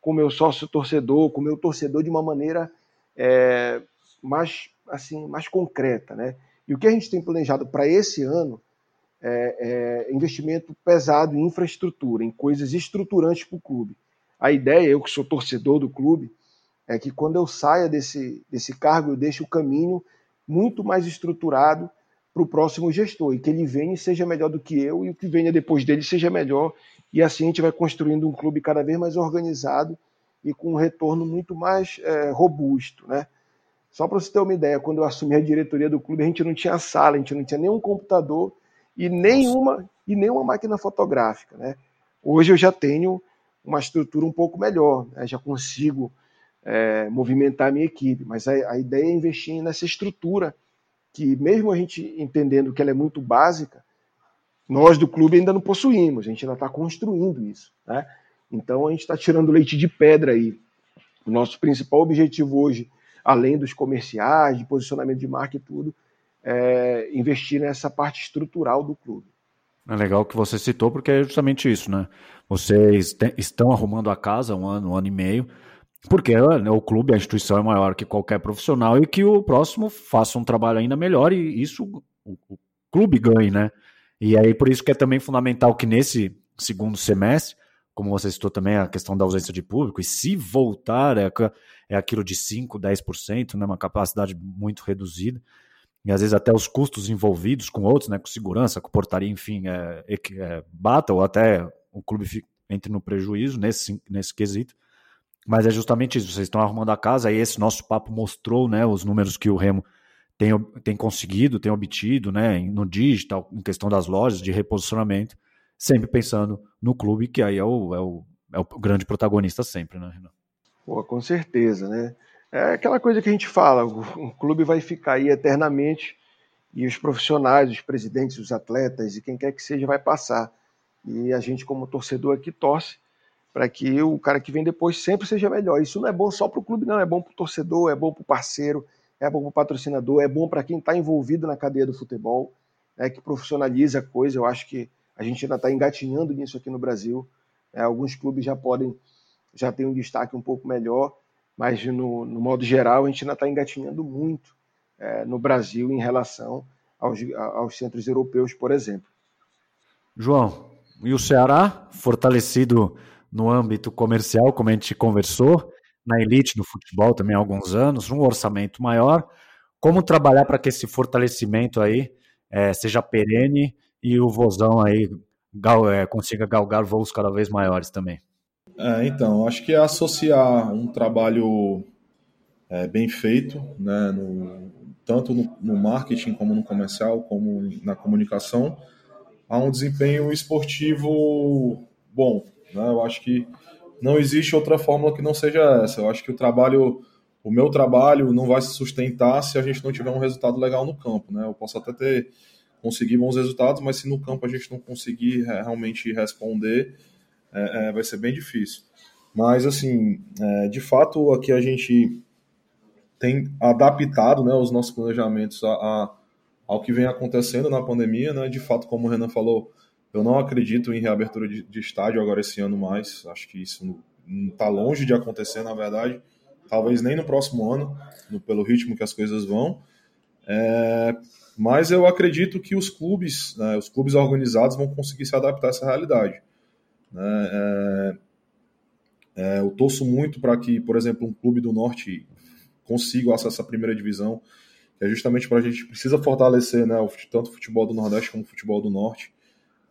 com o meu sócio torcedor, com o meu torcedor de uma maneira é, mais, assim, mais concreta. Né? E o que a gente tem planejado para esse ano é, é investimento pesado em infraestrutura, em coisas estruturantes para o clube. A ideia, eu que sou torcedor do clube, é que quando eu saia desse, desse cargo, eu deixe o caminho muito mais estruturado para o próximo gestor e que ele venha e seja melhor do que eu e o que venha depois dele seja melhor. E assim a gente vai construindo um clube cada vez mais organizado e com um retorno muito mais é, robusto. Né? Só para você ter uma ideia, quando eu assumi a diretoria do clube, a gente não tinha sala, a gente não tinha nenhum computador e nenhuma, e nenhuma máquina fotográfica. Né? Hoje eu já tenho uma estrutura um pouco melhor, né? já consigo é, movimentar a minha equipe, mas a, a, ideia é investir nessa estrutura que, mesmo a gente entendendo que ela é muito básica, nós do clube ainda não possuímos, a gente ainda está construindo isso. Né? Então a gente está tirando leite de pedra aí. O nosso principal objetivo hoje, além dos comerciais, de posicionamento de marca e tudo, é investir nessa parte estrutural do clube. É legal que você citou, porque é justamente isso, né? Vocês estão arrumando a casa um ano, um ano e meio, porque né, o clube, a instituição é maior que qualquer profissional e que o próximo faça um trabalho ainda melhor e isso o, o clube ganhe, né? E aí por isso que é também fundamental que nesse segundo semestre, como você citou também a questão da ausência de público, e se voltar é, é aquilo de 5, 10%, né, uma capacidade muito reduzida, e às vezes até os custos envolvidos com outros, né, com segurança, com portaria, enfim, é, é, bata ou até o clube entre no prejuízo nesse, nesse quesito. Mas é justamente isso, vocês estão arrumando a casa, e esse nosso papo mostrou né, os números que o Remo tem, tem conseguido, tem obtido né, no digital, em questão das lojas, de reposicionamento, sempre pensando no clube, que aí é o, é o, é o grande protagonista sempre, né, Renan? Pô, com certeza, né? É aquela coisa que a gente fala, o clube vai ficar aí eternamente e os profissionais, os presidentes, os atletas e quem quer que seja vai passar. E a gente, como torcedor aqui, torce para que o cara que vem depois sempre seja melhor. Isso não é bom só para o clube, não. É bom para o torcedor, é bom para o parceiro, é bom para o patrocinador, é bom para quem está envolvido na cadeia do futebol, né, que profissionaliza a coisa. Eu acho que a gente ainda está engatinhando nisso aqui no Brasil. É, alguns clubes já podem, já têm um destaque um pouco melhor, mas no, no modo geral a gente ainda está engatinhando muito é, no Brasil em relação aos, aos centros europeus, por exemplo. João, e o Ceará, fortalecido no âmbito comercial, como a gente conversou, na elite do futebol também há alguns anos, um orçamento maior. Como trabalhar para que esse fortalecimento aí é, seja perene e o Vozão aí gal, é, consiga galgar voos cada vez maiores também? É, então, acho que é associar um trabalho é, bem feito, né, no, tanto no, no, marketing como no comercial, como na comunicação, a um desempenho esportivo bom. Né? Eu acho que não existe outra fórmula que não seja essa. Eu acho que o trabalho, o meu trabalho, não vai se sustentar se a gente não tiver um resultado legal no campo. Né? Eu posso até ter conseguir bons resultados, mas se no campo a gente não conseguir é, realmente responder, é, é, vai ser bem difícil. Mas, assim, é, de fato, aqui a gente tem adaptado né, os nossos planejamentos a, a, ao que vem acontecendo na pandemia. Né? De fato, como o Renan falou, eu não acredito em reabertura de, de estádio agora esse ano mais. Acho que isso está longe de acontecer, na verdade. Talvez nem no próximo ano, no, pelo ritmo que as coisas vão. É, mas eu acredito que os clubes, né, os clubes organizados vão conseguir se adaptar a essa realidade. Né? É, é, eu torço muito para que, por exemplo, um clube do Norte consiga acesso à primeira divisão, é justamente para a gente precisa fortalecer né, tanto o futebol do Nordeste como o futebol do Norte,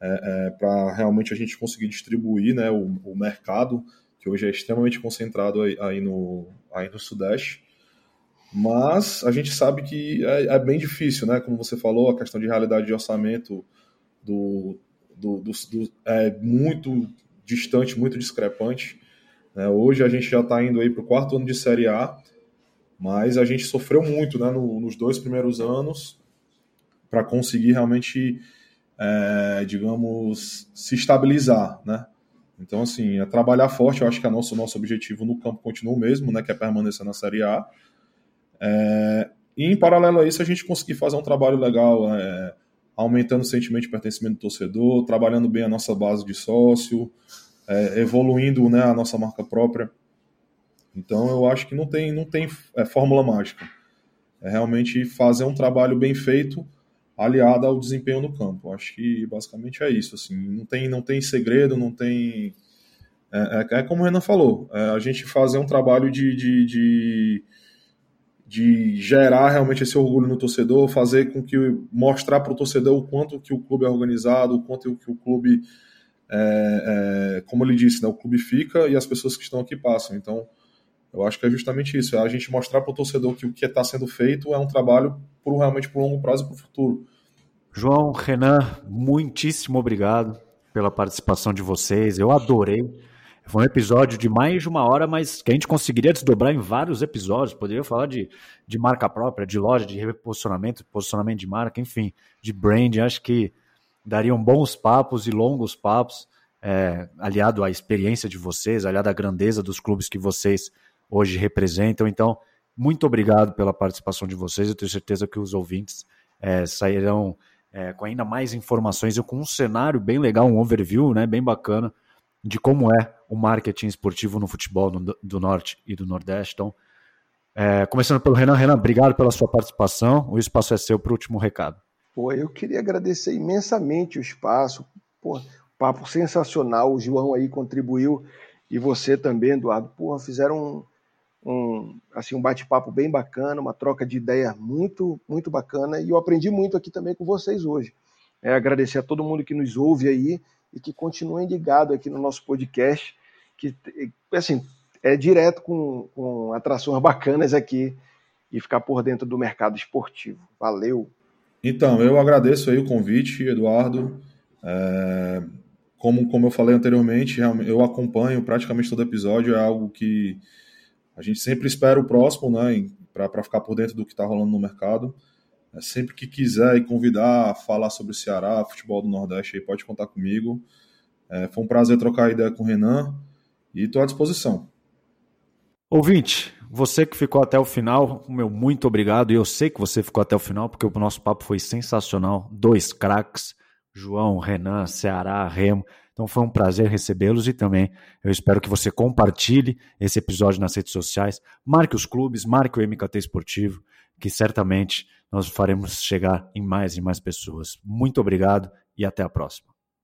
é, é, para realmente a gente conseguir distribuir né, o, o, mercado, que hoje é extremamente concentrado aí, aí, no, aí no Sudeste. Mas a gente sabe que é, é, bem difícil, né? Como você falou, a questão de realidade de orçamento do, do, do, do é muito distante, muito discrepante. Né? Hoje a gente já está indo aí para o quarto ano de Série A, mas a gente sofreu muito né, no, nos dois primeiros anos para conseguir realmente, é, digamos, se estabilizar, né? Então, assim, é trabalhar forte, eu acho que é nosso, nosso objetivo no campo continua o mesmo, né, que é permanecer na Série A. É, e em paralelo a isso, a gente conseguir fazer um trabalho legal, é, aumentando o sentimento de pertencimento do torcedor, trabalhando bem a nossa base de sócio, é, evoluindo né, a nossa marca própria. Então eu acho que não tem, não tem é, fórmula mágica. É realmente fazer um trabalho bem feito aliado ao desempenho no campo. Acho que basicamente é isso. Assim, não tem, não tem segredo, não tem. É, é, é como o Renan falou, é, a gente fazer um trabalho de, de, de de gerar realmente esse orgulho no torcedor, fazer com que mostrar para o torcedor o quanto que o clube é organizado, o quanto que o clube, é, é, como ele disse, né, o clube fica e as pessoas que estão aqui passam. Então, eu acho que é justamente isso, é a gente mostrar para o torcedor que o que está sendo feito é um trabalho por realmente por longo prazo e para o futuro. João, Renan, muitíssimo obrigado pela participação de vocês. Eu adorei foi um episódio de mais de uma hora, mas que a gente conseguiria desdobrar em vários episódios. Poderia falar de, de marca própria, de loja, de reposicionamento, posicionamento de marca, enfim, de brand. Acho que dariam bons papos e longos papos. é, aliado à experiência de vocês, aliado à grandeza dos clubes que vocês hoje representam. Então, muito obrigado pela participação de vocês. Eu tenho certeza que os ouvintes é, sairão é, com ainda mais informações e com um cenário bem legal, um overview né, bem bacana de como é o marketing esportivo no futebol do, do Norte e do Nordeste. Então, é, começando pelo Renan. Renan, obrigado pela sua participação. O espaço é seu para o último recado. Pô, eu queria agradecer imensamente o espaço. Pô, papo sensacional. O João aí contribuiu e você também, Eduardo. Pô, fizeram um, um assim um bate-papo bem bacana, uma troca de ideia muito muito bacana e eu aprendi muito aqui também com vocês hoje. É, agradecer a todo mundo que nos ouve aí e que continuem ligados aqui no nosso podcast, que assim é direto com, com atrações bacanas aqui e ficar por dentro do mercado esportivo. Valeu! Então, eu agradeço aí o convite, Eduardo. É, como, como eu falei anteriormente, eu acompanho praticamente todo episódio, é algo que a gente sempre espera o próximo, né, para ficar por dentro do que está rolando no mercado. É, sempre que quiser e convidar a falar sobre o Ceará, futebol do Nordeste, aí pode contar comigo. É, foi um prazer trocar ideia com o Renan e estou à disposição. Ouvinte, você que ficou até o final, meu muito obrigado. E eu sei que você ficou até o final, porque o nosso papo foi sensacional. Dois craques, João, Renan, Ceará, Remo. Então foi um prazer recebê-los e também eu espero que você compartilhe esse episódio nas redes sociais. Marque os clubes, marque o MKT Esportivo, que certamente nós faremos chegar em mais e mais pessoas. Muito obrigado e até a próxima.